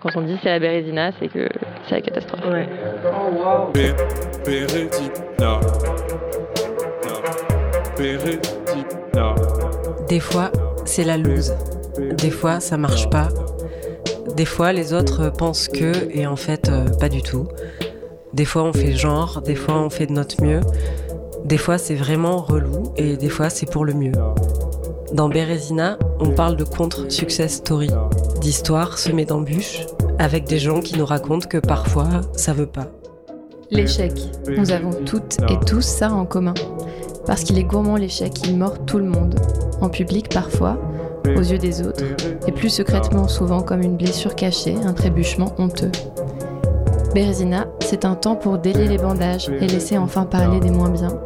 Quand on dit c'est la Bérésina, c'est que c'est la catastrophe. Ouais. Des fois, c'est la loose. Des fois, ça marche pas. Des fois, les autres pensent que, et en fait, euh, pas du tout. Des fois, on fait genre, des fois, on fait de notre mieux. Des fois, c'est vraiment relou, et des fois, c'est pour le mieux. Dans Bérésina, on parle de contre-success story, d'histoires semées d'embûches, avec des gens qui nous racontent que parfois, ça veut pas. L'échec. Nous avons toutes et tous ça en commun. Parce qu'il est gourmand l'échec, il mord tout le monde. En public parfois, aux yeux des autres, et plus secrètement souvent comme une blessure cachée, un trébuchement honteux. Bérésina, c'est un temps pour délier les bandages et laisser enfin parler des moins bien,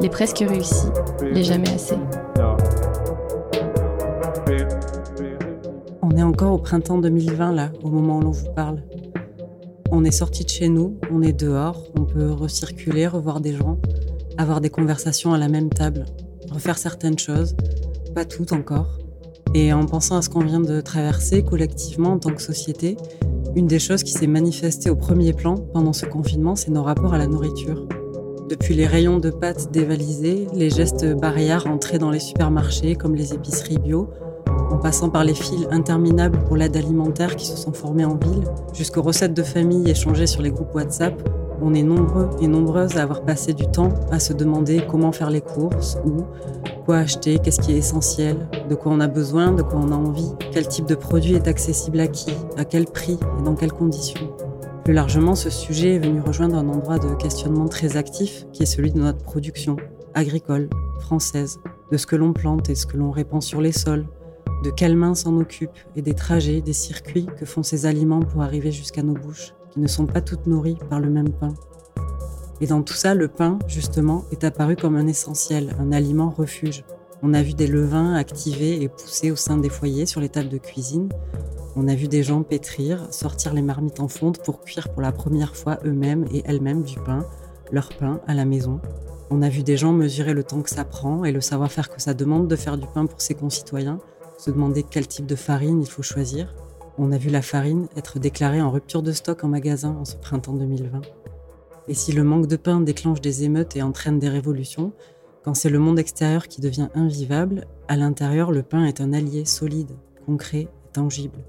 les presque réussis, les jamais assez. Encore au printemps 2020 là, au moment où l'on vous parle. On est sorti de chez nous, on est dehors, on peut recirculer, revoir des gens, avoir des conversations à la même table, refaire certaines choses, pas toutes encore. Et en pensant à ce qu'on vient de traverser collectivement en tant que société, une des choses qui s'est manifestée au premier plan pendant ce confinement, c'est nos rapports à la nourriture. Depuis les rayons de pâtes dévalisés, les gestes barrières entrés dans les supermarchés comme les épiceries bio, passant par les fils interminables pour l'aide alimentaire qui se sont formés en ville, jusqu'aux recettes de famille échangées sur les groupes WhatsApp, on est nombreux et nombreuses à avoir passé du temps à se demander comment faire les courses, où, quoi acheter, qu'est-ce qui est essentiel, de quoi on a besoin, de quoi on a envie, quel type de produit est accessible à qui, à quel prix et dans quelles conditions. Plus largement, ce sujet est venu rejoindre un endroit de questionnement très actif qui est celui de notre production agricole, française, de ce que l'on plante et ce que l'on répand sur les sols, de quelles mains s'en occupent et des trajets, des circuits que font ces aliments pour arriver jusqu'à nos bouches, qui ne sont pas toutes nourries par le même pain. Et dans tout ça, le pain, justement, est apparu comme un essentiel, un aliment refuge. On a vu des levains activés et poussés au sein des foyers sur les tables de cuisine. On a vu des gens pétrir, sortir les marmites en fonte pour cuire pour la première fois eux-mêmes et elles-mêmes du pain, leur pain à la maison. On a vu des gens mesurer le temps que ça prend et le savoir-faire que ça demande de faire du pain pour ses concitoyens, se demander quel type de farine il faut choisir. On a vu la farine être déclarée en rupture de stock en magasin en ce printemps 2020. Et si le manque de pain déclenche des émeutes et entraîne des révolutions, quand c'est le monde extérieur qui devient invivable, à l'intérieur, le pain est un allié solide, concret et tangible.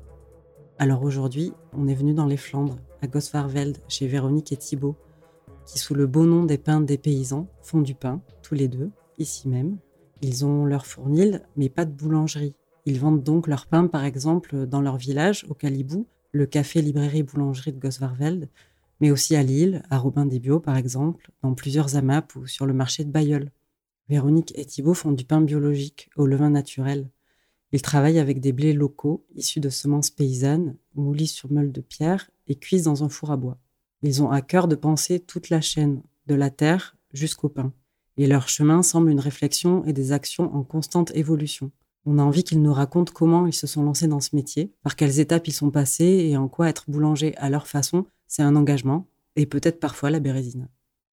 Alors aujourd'hui, on est venu dans les Flandres, à Gosvarveld, chez Véronique et Thibault, qui, sous le beau nom des pains des paysans, font du pain, tous les deux, ici même. Ils ont leur fournil, mais pas de boulangerie. Ils vendent donc leur pain, par exemple, dans leur village, au Calibou, le café librairie boulangerie de Gosvarveld, mais aussi à Lille, à Robin des Bio, par exemple, dans plusieurs AMAP ou sur le marché de Bayeul. Véronique et Thibault font du pain biologique au levain naturel. Ils travaillent avec des blés locaux issus de semences paysannes, moulis sur meule de pierre et cuits dans un four à bois. Ils ont à cœur de penser toute la chaîne, de la terre jusqu'au pain. Et leur chemin semble une réflexion et des actions en constante évolution. On a envie qu'ils nous racontent comment ils se sont lancés dans ce métier, par quelles étapes ils sont passés et en quoi être boulanger à leur façon, c'est un engagement et peut-être parfois la bérésine.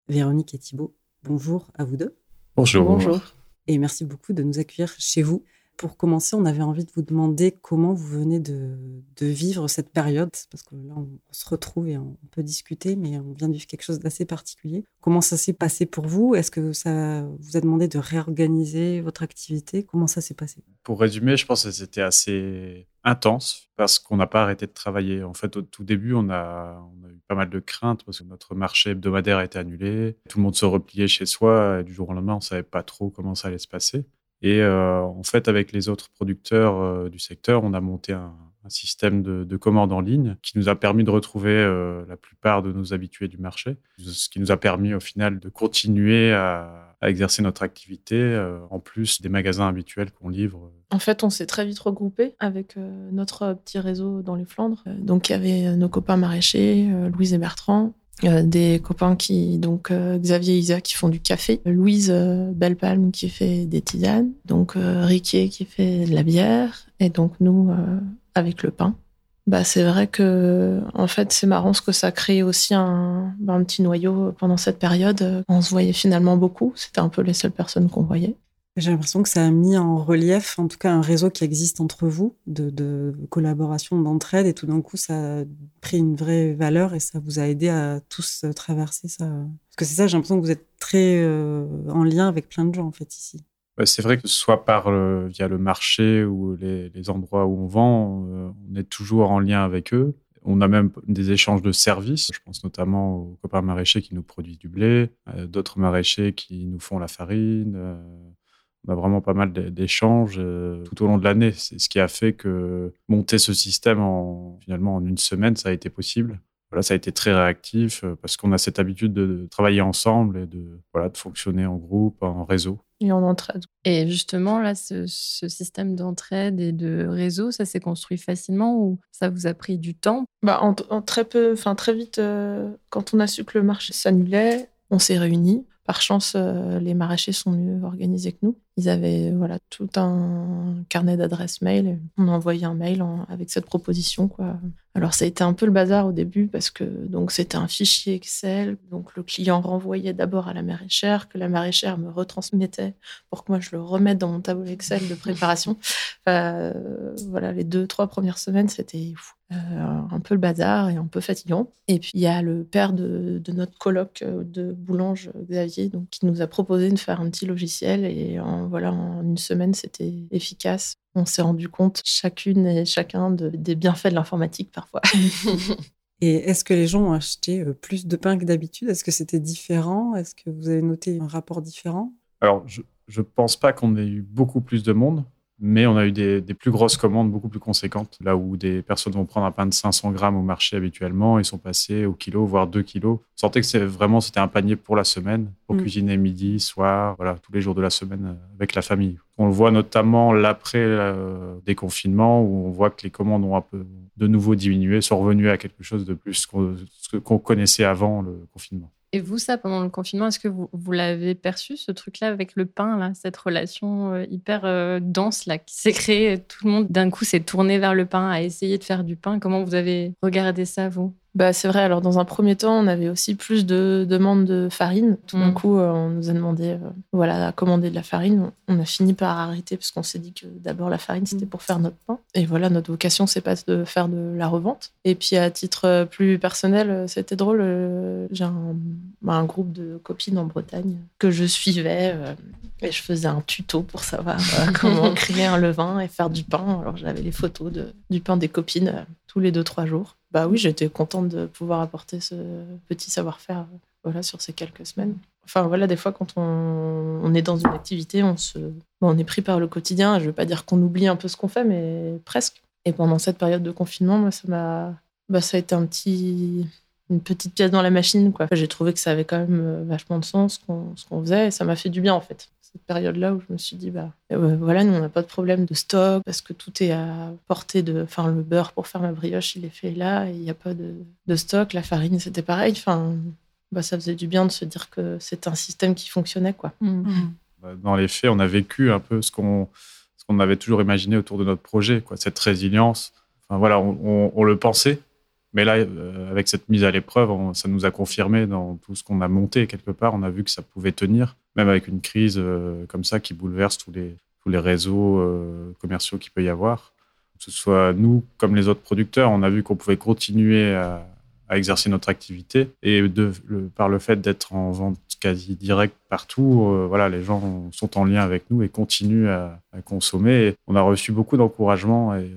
Véronique et Thibault, bonjour à vous deux. Bonjour. Bonjour. Et merci beaucoup de nous accueillir chez vous. Pour commencer, on avait envie de vous demander comment vous venez de, vivre cette période, parce que là, on, se retrouve et on peut discuter, mais on vient de vivre quelque chose d'assez particulier. Comment ça s'est passé pour vous? Est-ce que ça vous a demandé de réorganiser votre activité? Comment ça s'est passé? Pour résumer, je pense que c'était assez intense parce qu'on n'a pas arrêté de travailler. En fait, au tout début, on a, eu pas mal de craintes parce que notre marché hebdomadaire a été annulé. Tout le monde se repliait chez soi et du jour au lendemain, on savait pas trop comment ça allait se passer. Et euh, en fait, avec les autres producteurs euh, du secteur, on a monté un, système de, de commandes en ligne qui nous a permis de retrouver euh, la plupart de nos habitués du marché, ce qui nous a permis au final de continuer à, à exercer notre activité en plus des magasins habituels qu'on livre. En fait, on s'est très vite regroupé avec notre petit réseau dans les Flandres. donc, il y avait nos copains maraîchers, Louise et Bertrand, euh, des copains qui, donc euh, Xavier et Isa qui font du café, Louise euh, Bellepalme qui fait des tisanes, donc Riquier qui fait de la bière, et donc nous avec le pain. Bah, c'est vrai que, en fait, c'est marrant ce que ça crée aussi un, bah, un petit noyau pendant cette période. On se voyait finalement beaucoup. C'était un peu les seules personnes qu'on voyait. J'ai l'impression que ça a mis en relief, en tout cas, un réseau qui existe entre vous, de, collaboration, d'entraide, et tout d'un coup, ça a pris une vraie valeur et ça vous a aidé à tous traverser ça. Parce que c'est ça, j'ai l'impression que vous êtes très euh, en lien avec plein de gens, en fait, ici. C'est vrai que soit par via le marché ou les, endroits où on vend, euh, on est toujours en lien avec eux. On a même des échanges de services. Je pense notamment aux copains maraîchers qui nous produisent du blé, euh, d'autres maraîchers qui nous font la farine. Euh, on a vraiment pas mal d'échanges tout au long de l'année. C'est ce qui a fait que monter ce système en, finalement en une semaine, ça a été possible. Voilà, ça a été très réactif parce qu'on a cette habitude de travailler ensemble et de, voilà, de fonctionner en groupe, en réseau et en entraide. Et justement, là, ce, système d'entraide et de réseau, ça s'est construit facilement ou ça vous a pris du temps? Bah, en, très peu, enfin très vite, euh, quand on a su que le marché s'annulait, on s'est réunis. Par chance, euh, les maraîchers sont mieux organisés que nous. Ils avaient voilà tout un carnet d'adresses mail. On a envoyé un mail avec cette proposition quoi. Alors ça a été un peu le bazar au début parce que donc c'était un fichier Excel. Donc le client renvoyait d'abord à la maraîchère, que la maraîchère me retransmettait pour que moi je le remette dans mon tableau Excel de préparation. voilà, les deux trois premières semaines c'était euh, un peu le bazar et un peu fatigant. Et puis il y a le père de, notre colloque euh, de Boulange, Xavier, donc, qui nous a proposé de faire un petit logiciel et en, voilà, en une semaine c'était efficace. On s'est rendu compte chacune et chacun des bienfaits de l'informatique parfois. Et est-ce que les gens ont acheté euh, plus de pain que d'habitude? Est-ce que c'était différent? Est-ce que vous avez noté un rapport différent? Alors, je ne pense pas qu'on ait eu beaucoup plus de monde. Mais on a eu des, plus grosses commandes beaucoup plus conséquentes. Là où des personnes vont prendre un pain de 500 grammes au marché habituellement, ils sont passés au kilo, voire 2 kilos. On sentait que c'est vraiment c'était un panier pour la semaine, pour mm. cuisiner midi, soir, voilà, tous les jours de la semaine euh, avec la famille. On le voit notamment l'après euh, déconfinement où on voit que les commandes ont un peu de nouveau diminué, sont revenues à quelque chose de plus qu'on connaissait avant le confinement. Et vous, ça, pendant le confinement, est-ce que vous, vous l'avez perçu, ce truc-là, avec le pain, là, cette relation euh, hyper euh, dense là, qui s'est créée Tout le monde, d'un coup, s'est tourné vers le pain, a essayé de faire du pain? Comment vous avez regardé ça, vous? Bah, c'est vrai. Alors, dans un premier temps, on avait aussi plus de demandes de farine. Tout d'un mm. coup, euh, on nous a demandé euh, voilà, à commander de la farine. On a fini par arrêter parce qu'on s'est dit que d'abord, la farine, c'était mm. pour faire notre pain. Et voilà, notre vocation, c'est pas de faire de la revente. Et puis, à titre euh, plus personnel, c'était drôle. J'ai un, bah, un, groupe de copines en Bretagne que je suivais et je faisais un tuto pour savoir comment créer un levain et faire du pain. Alors, j'avais les photos de, du pain des copines tous les deux, trois jours. Bah oui, j'étais contente de pouvoir apporter ce petit savoir-faire voilà, sur ces quelques semaines. Enfin voilà, des fois quand on, est dans une activité, on, se, on est pris par le quotidien. Je ne veux pas dire qu'on oublie un peu ce qu'on fait, mais presque. Et pendant cette période de confinement, moi, ça m'a, bah, ça a été un petit, une petite pièce dans la machine. Quoi. J'ai trouvé que ça avait quand même vachement de sens ce qu'on faisait et ça m'a fait du bien en fait cette période-là où je me suis dit, bah voilà, nous, on n'a pas de problème de stock parce que tout est à portée de. Enfin, le beurre pour faire ma brioche, il est fait là, il n'y a pas de, de, stock. La farine, c'était pareil. Enfin, bah, ça faisait du bien de se dire que c'est un système qui fonctionnait, quoi. Mm. Mm. Bah, dans les faits, on a vécu un peu ce qu'on ce qu'on avait toujours imaginé autour de notre projet, quoi, cette résilience. Enfin, voilà, on, on le pensait, mais là, euh, avec cette mise à l'épreuve, ça nous a confirmé dans tout ce qu'on a monté quelque part. On a vu que ça pouvait tenir, même avec une crise euh, comme ça qui bouleverse tous les, tous les réseaux euh, commerciaux qu'il peut y avoir. Que ce soit nous comme les autres producteurs, on a vu qu'on pouvait continuer à, exercer notre activité. Et par le fait d'être en vente quasi directe partout, voilà, les gens sont en lien avec nous et continuent à, consommer. on a reçu beaucoup d'encouragement et,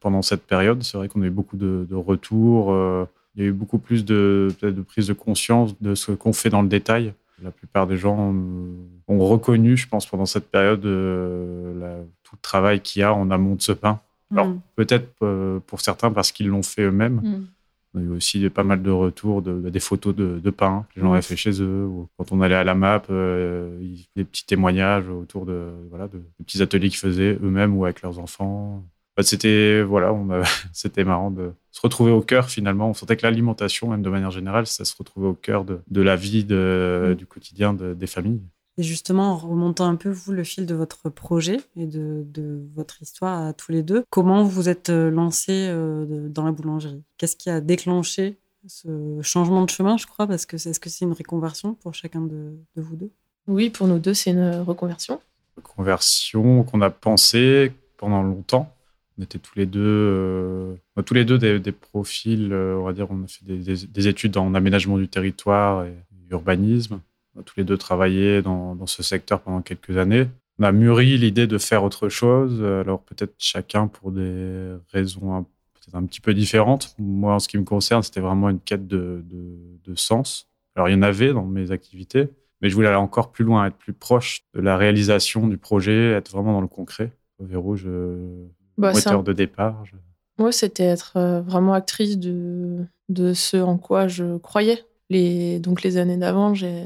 pendant cette période. C'est vrai qu'on a eu beaucoup de, retours. Euh, il y a eu beaucoup plus de, de prise de conscience de ce qu'on fait dans le détail. La plupart des gens ont reconnu, je pense, pendant cette période, tout le travail qu'il y a en amont de ce pain. Alors, mm. peut-être pour certains parce qu'ils l'ont fait eux-mêmes. Mm. On a eu aussi pas mal de retours, de, des photos de, pain que les gens avaient fait chez eux. quand on allait à la map, euh, des petits témoignages autour de, voilà, de, petits ateliers qu'ils faisaient eux-mêmes ou avec leurs enfants. C'était voilà, c'était marrant de se retrouver au cœur finalement. On sentait que l'alimentation, même de manière générale, ça se retrouvait au cœur de, la vie mm. du quotidien des familles. Et justement, en remontant un peu, vous, le fil de votre projet et de, votre histoire à tous les deux, comment vous êtes euh, lancés euh, dans la boulangerie? Qu'est-ce qui a déclenché ce changement de chemin, je crois? Parce que est-ce que c'est une reconversion pour chacun de, vous deux? Oui, pour nous deux, c'est une reconversion. Conversion qu'on a pensé pendant longtemps. On était tous les deux, euh, tous les deux des, profils, euh, on va dire, on a fait des, études en aménagement du territoire et urbanisme. On a tous les deux travaillé dans, ce secteur pendant quelques années. On a mûri l'idée de faire autre chose, alors peut-être chacun pour des raisons peut-être un petit peu différentes. Moi, en ce qui me concerne, c'était vraiment une quête de, de, sens. Alors, il y en avait dans mes activités, mais je voulais aller encore plus loin, être plus proche de la réalisation du projet, être vraiment dans le concret. Verrou, je... bah, moteur de départ. Moi, c'était être euh, vraiment actrice de, de ce en quoi je croyais. Les, donc, les années d'avant, j'ai,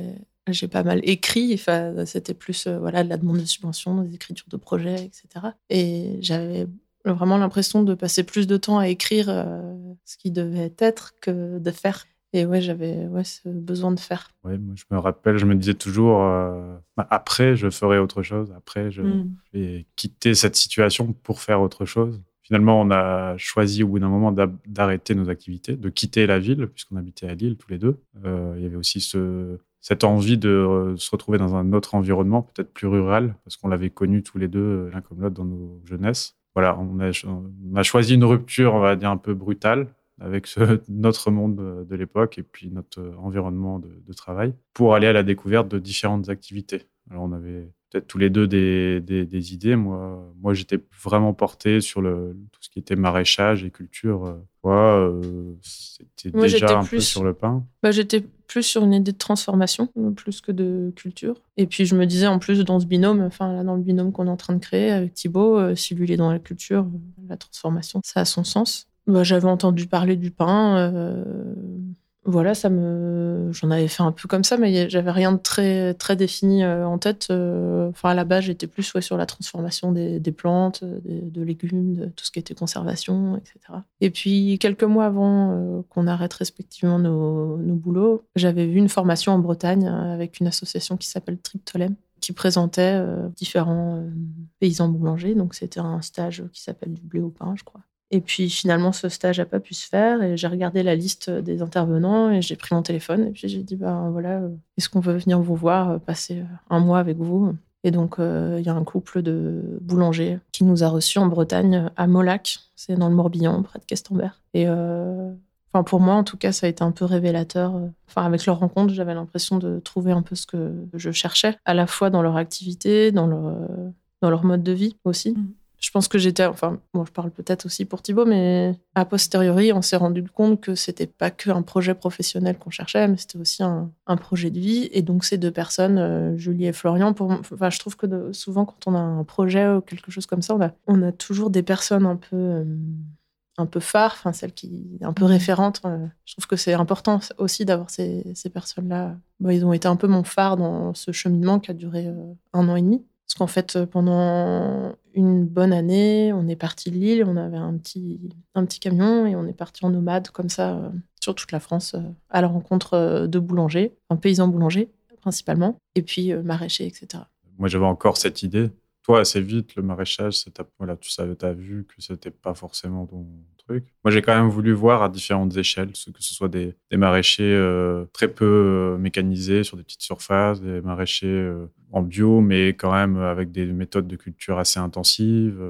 j'ai pas mal écrit. Enfin, c'était plus euh, voilà, de la demande de subvention, des écritures de projets, etc. Et j'avais vraiment l'impression de passer plus de temps à écrire euh, ce qui devait être que de faire. Et ouais, j'avais ouais, ce besoin de faire. Ouais, moi, je me rappelle, je me disais toujours, euh, bah, après, je ferai autre chose. Après, je mm. vais quitter cette situation pour faire autre chose. Finalement, on a choisi au bout d'un moment d'arrêter nos activités, de quitter la ville, puisqu'on habitait à Lille tous les deux. Euh, il y avait aussi ce, cette envie de euh, se retrouver dans un autre environnement, peut-être plus rural, parce qu'on l'avait connu tous les deux, l'un comme l'autre, dans nos jeunesses. Voilà, on a, on a choisi une rupture, on va dire, un peu brutale, avec notre monde de, l'époque et puis notre environnement de, travail pour aller à la découverte de différentes activités. Alors on avait peut-être tous les deux des, des, idées. Moi, moi j'étais vraiment porté sur le, tout ce qui était maraîchage et culture. Euh, c'était déjà un peu sur le pain. Bah, j'étais plus sur une idée de transformation, plus que de culture. Et puis je me disais en plus dans ce binôme, enfin là dans le binôme qu'on est en train de créer avec Thibaut, euh, si lui il est dans la culture, la transformation, ça a son sens. Bah, j'avais entendu parler du pain. Euh, voilà, ça me, j'en avais fait un peu comme ça, mais j'avais rien de très très défini euh, en tête. Euh, enfin, à la base, j'étais plus sur la transformation des, plantes, de légumes, de tout ce qui était conservation, etc. Et puis quelques mois avant qu'on arrête respectivement nos, nos boulots, j'avais vu une formation en Bretagne avec une association qui s'appelle Triptolem qui présentait différents paysans boulangers. Donc c'était un stage qui s'appelle du blé au pain, je crois. Et puis finalement, ce stage n'a pas pu se faire. Et j'ai regardé la liste des intervenants et j'ai pris mon téléphone. Et puis j'ai dit, ben voilà, euh, est-ce qu'on veut venir vous voir, euh, passer euh, un mois avec vous? Et donc, il y a un couple de boulangers qui nous a reçus en Bretagne, à Molac. C'est dans le Morbihan, près de Questembert. Et pour moi, en tout cas, ça a été un peu révélateur. Enfin, avec leur rencontre, j'avais l'impression de trouver un peu ce que je cherchais, à la fois dans leur activité, dans leur, dans leur mode de vie aussi. Mmh je pense que j'étais, enfin, bon, je parle peut-être aussi pour Thibaut, mais a posteriori, on s'est rendu compte que c'était pas que un projet professionnel qu'on cherchait, mais c'était aussi un, projet de vie. Et donc, ces deux personnes, euh, Julie et Florian, pour, enfin, je trouve que souvent, quand on a un projet ou quelque chose comme ça, on a, on a toujours des personnes un peu, euh, un peu phares, enfin, celles qui, un peu référentes. Euh, je trouve que c'est important aussi d'avoir ces, ces personnes-là. ils ont été un peu mon phare dans ce cheminement qui a duré un an et demi. Parce qu'en fait, euh, pendant une bonne année, on est parti de Lille, on avait un petit, un petit camion et on est parti en nomade comme ça euh, sur toute la France euh, à la rencontre de boulangers, un paysan boulanger principalement, et puis maraîchers, etc. Moi, j'avais encore cette idée. Toi, assez vite, le maraîchage, voilà, tu savais, tu as vu que c'était pas forcément ton, moi, j'ai quand même voulu voir à différentes échelles, que ce soit des, maraîchers euh, très peu euh, mécanisés sur des petites surfaces, des maraîchers euh, en bio, mais quand même avec des méthodes de culture assez intensives,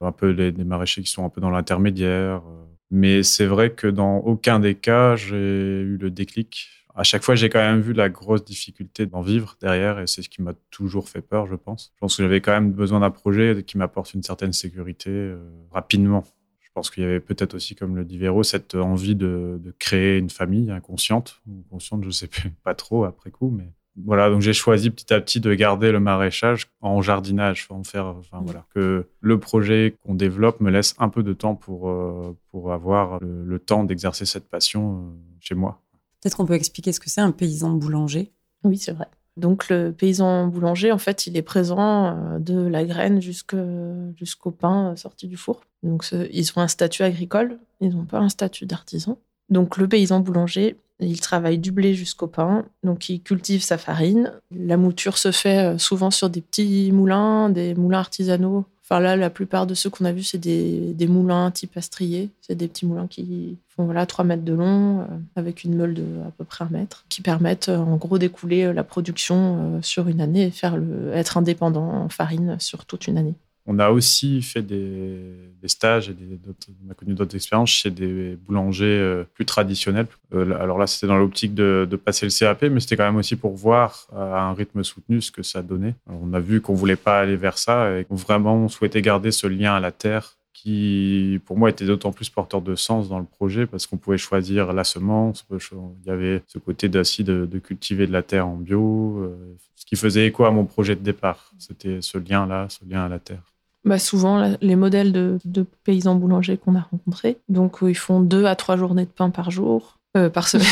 un peu des, maraîchers qui sont un peu dans l'intermédiaire. Mais c'est vrai que dans aucun des cas, j'ai eu le déclic. À chaque fois, j'ai quand même vu la grosse difficulté d'en vivre derrière, et c'est ce qui m'a toujours fait peur, je pense. Je pense que j'avais quand même besoin d'un projet qui m'apporte une certaine sécurité rapidement. Je pense qu'il y avait peut-être aussi, comme le dit Véro, cette envie de, créer une famille inconsciente, ou consciente, je ne sais pas trop après coup, mais voilà, donc j'ai choisi petit à petit de garder le maraîchage en jardinage, en faire, enfin voilà, que le projet qu'on développe me laisse un peu de temps pour, euh, pour avoir le, temps d'exercer cette passion euh, chez moi. Peut-être qu'on peut expliquer ce que c'est un paysan boulanger? Oui, c'est vrai. Donc le paysan boulanger, en fait, il est présent euh, de la graine jusqu'au pain euh, sorti du four. Donc ils ont un statut agricole, ils n'ont pas un statut d'artisan. Donc le paysan boulanger, il travaille du blé jusqu'au pain, donc il cultive sa farine. La mouture se fait euh, souvent sur des petits moulins, des moulins artisanaux Enfin là, la plupart de ceux qu'on a vus, c'est des, moulins type astrier. C'est des petits moulins qui font voilà 3 mètres de long, euh, avec une meule de à peu près un mètre, qui permettent euh, en gros d'écouler la production sur une année et faire le, être indépendant en farine sur toute une année. On a aussi fait des, stages et des, on a connu d'autres expériences chez des boulangers euh, plus traditionnels. Euh, alors là, c'était dans l'optique de, passer le CAP, mais c'était quand même aussi pour voir à un rythme soutenu ce que ça donnait. on a vu qu'on voulait pas aller vers ça et qu'on vraiment souhaitait garder ce lien à la terre qui, pour moi, était d'autant plus porteur de sens dans le projet parce qu'on pouvait choisir la semence. Il y avait ce côté d'aussi de, cultiver de la terre en bio, euh, ce qui faisait écho à mon projet de départ. C'était ce lien-là, ce lien à la terre bah souvent les modèles de, paysans boulangers qu'on a rencontrés. Donc ils font deux à trois journées de pain par jour, euh, par semaine,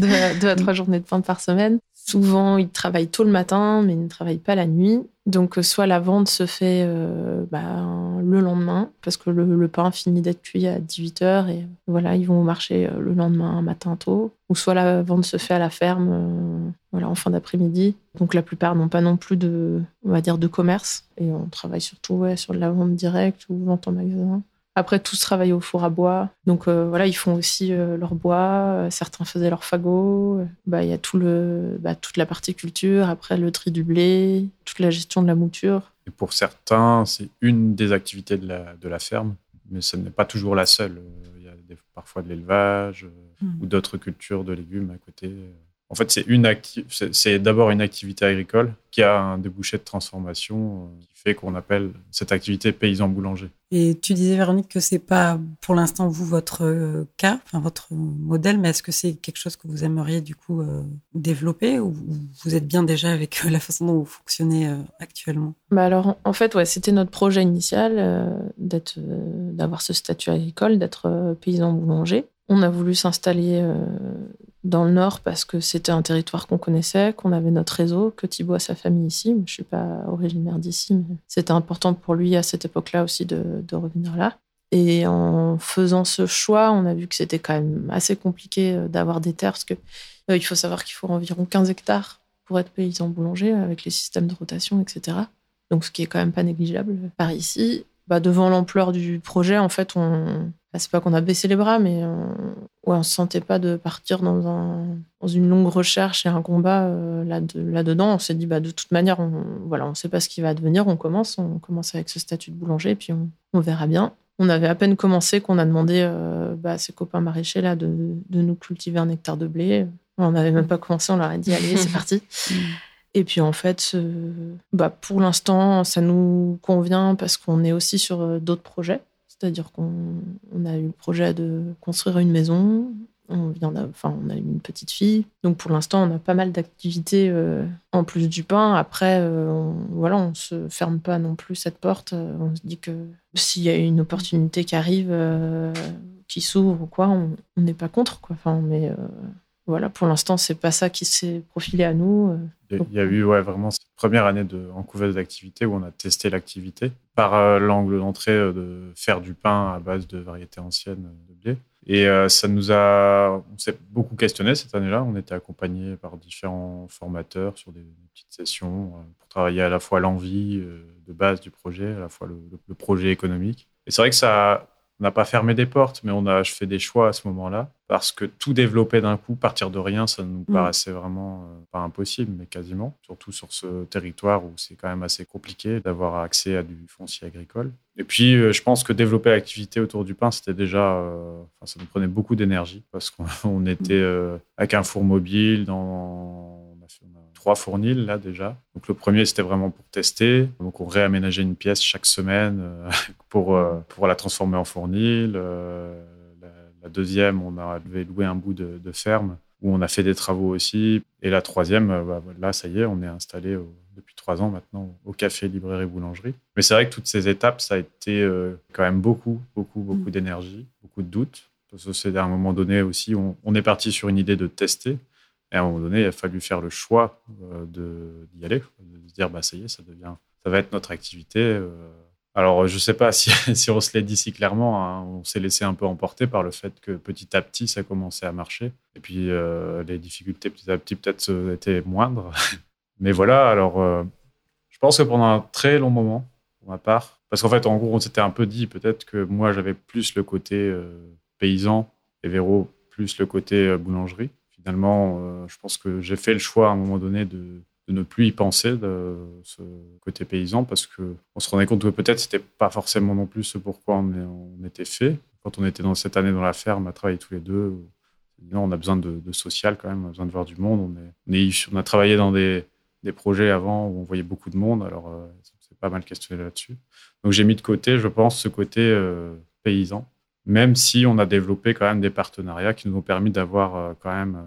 deux, à, trois journées de pain par semaine. Souvent ils travaillent tôt le matin, mais ils ne travaillent pas la nuit. Donc euh, soit la vente se fait euh, bah, le lendemain, parce que le, pain finit d'être cuit à 18h et voilà, ils vont au marché le lendemain matin tôt. Ou soit la vente se fait à la ferme voilà, en fin d'après-midi. Donc la plupart n'ont pas non plus de, on va dire, de commerce. Et on travaille surtout sur la vente directe ou vente en magasin. Après, tous travaillent au four à bois. Donc euh, voilà, ils font aussi euh, leur bois. Certains faisaient leur fagot. Bah, il y a tout le, bah, toute la partie culture, après le tri du blé, toute la gestion de la mouture. Et pour certains, c'est une des activités de la, de la ferme, mais ce n'est pas toujours la seule. Il y a parfois de l'élevage mmh. ou d'autres cultures de légumes à côté. En fait, c'est une c'est d'abord une activité agricole qui a un débouché de transformation euh, qui fait qu'on appelle cette activité paysan boulanger. Et tu disais Véronique que c'est pas pour l'instant vous votre euh, cas, enfin votre modèle, mais est-ce que c'est quelque chose que vous aimeriez du coup euh, développer ou vous êtes bien déjà avec la façon dont vous fonctionnez actuellement? Bah alors en fait ouais, c'était notre projet initial d'être d'avoir ce statut agricole, d'être paysan boulanger. On a voulu s'installer dans le Nord parce que c'était un territoire qu'on connaissait, qu'on avait notre réseau, que Thibaut a sa famille ici. Je suis pas originaire d'ici, mais c'était important pour lui à cette époque-là aussi de, revenir là. Et en faisant ce choix, on a vu que c'était quand même assez compliqué euh, d'avoir des terres parce que euh, il faut savoir qu'il faut environ 15 hectares pour être paysan boulanger avec les systèmes de rotation, etc. Donc ce qui est quand même pas négligeable par ici. Bah, devant l'ampleur du projet, en fait, on, bah, c'est pas qu'on a baissé les bras, mais on, ne se sentait pas de partir dans, un, dans une longue recherche et un combat euh, là, là-dedans. On s'est dit, bah, de toute manière, on voilà, on sait pas ce qui va advenir. On commence, on commence avec ce statut de boulanger, et puis on, verra bien. On avait à peine commencé qu'on a demandé euh, bah, à ses copains maraîchers là, de, de, nous cultiver un hectare de blé. On n'avait même pas commencé, on leur a dit, allez, c'est parti. Et puis en fait, bah, pour l'instant, ça nous convient parce qu'on est aussi sur euh, d'autres projets. C'est-à-dire qu'on a eu le projet de construire une maison. On, vient enfin, on a une petite fille. Donc pour l'instant, on a pas mal d'activités euh, en plus du pain. Après, euh, on, voilà, on se ferme pas non plus cette porte. On se dit que s'il y a une opportunité qui arrive, qui s'ouvre ou quoi, on n'est pas contre. Quoi. Enfin, mais voilà, pour l'instant, c'est pas ça qui s'est profilé à nous. Il y a eu ouais, vraiment cette première année de, en couveuse d'activité où on a testé l'activité par euh, l'angle d'entrée euh, de faire du pain à base de variétés anciennes de blé. Et euh, ça nous a, on s'est beaucoup questionné cette année-là. On était accompagné par différents formateurs sur des, petites sessions pour travailler à la fois l'envie de base du projet, à la fois le, le projet économique. Et c'est vrai que ça, on n'a pas fermé des portes, mais on a fait des choix à ce moment-là parce que tout développer d'un coup, partir de rien, ça nous mm. paraissait vraiment euh, pas impossible, mais quasiment. Surtout sur ce territoire où c'est quand même assez compliqué d'avoir accès à du foncier agricole. Et puis, euh, je pense que développer l'activité autour du pain, c'était déjà, euh, ça nous prenait beaucoup d'énergie parce qu'on était avec un four mobile dans trois fournils là déjà. Donc le premier c'était vraiment pour tester. Donc on réaménageait une pièce chaque semaine euh, pour euh, pour la transformer en fournil. Euh, la, deuxième on a loué un bout de, ferme où on a fait des travaux aussi. Et la troisième, bah, là ça y est, on est installé depuis trois ans maintenant au café librairie boulangerie. Mais c'est vrai que toutes ces étapes ça a été quand même beaucoup beaucoup beaucoup mm. d'énergie, beaucoup de doutes. C'est à un moment donné aussi, on est parti sur une idée de tester. Et à un moment donné, il a fallu faire le choix euh, d'y aller, de se dire, bah, ça y est, ça, devient, ça va être notre activité. Euh. Alors, je ne sais pas si, on se l'est dit si clairement, hein. on s'est laissé un peu emporter par le fait que petit à petit, ça commençait à marcher. Et puis, euh, les difficultés petit à petit, peut-être, étaient moindres. Mais voilà, alors, je pense que pendant un très long moment, pour ma part, Parce qu'en fait, en gros, on s'était un peu dit peut-être que moi, j'avais plus le côté paysan et Véro plus le côté boulangerie. Finalement, je pense que j'ai fait le choix à un moment donné de, ne plus y penser de ce côté paysan parce que on se rendait compte que peut-être c'était pas forcément non plus ce pourquoi on, on, était fait. Quand on était dans cette année dans la ferme à travailler tous les deux, on a besoin de, social quand même, on a besoin de voir du monde. On, a travaillé dans des, des, projets avant où on voyait beaucoup de monde, alors euh, c'est pas mal questionné là-dessus. Donc j'ai mis de côté, je pense, ce côté euh, paysan, même si on a développé quand même des partenariats qui nous ont permis d'avoir euh, quand même,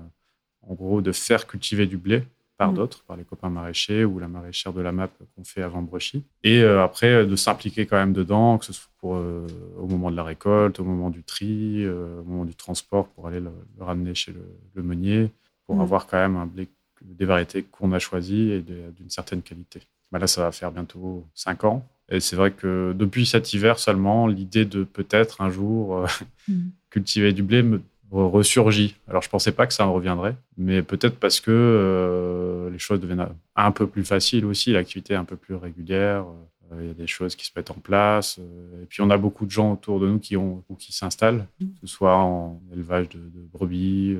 en gros, de faire cultiver du blé par mm. d'autres, par les copains maraîchers ou la maraîchère de la MAP qu'on fait avant Brechy. Et euh, après, euh, de s'impliquer quand même dedans, que ce soit pour, euh, au moment de la récolte, au moment du tri, au moment du transport, pour aller le, ramener chez le, meunier, pour mm. avoir quand même un blé, des variétés qu'on a choisies et d'une certaine qualité. Bah là, ça va faire bientôt cinq ans. Et c'est vrai que depuis cet hiver seulement, l'idée de peut-être un jour mm. cultiver du blé me ressurgit. Alors, je pensais pas que ça en reviendrait, mais peut-être parce que euh, les choses deviennent un peu plus faciles aussi, l'activité est un peu plus régulière. Euh, il y a des choses qui se mettent en place. Euh, et puis, on a beaucoup de gens autour de nous qui, ont, ou qui s'installent, que ce soit en élevage de, brebis,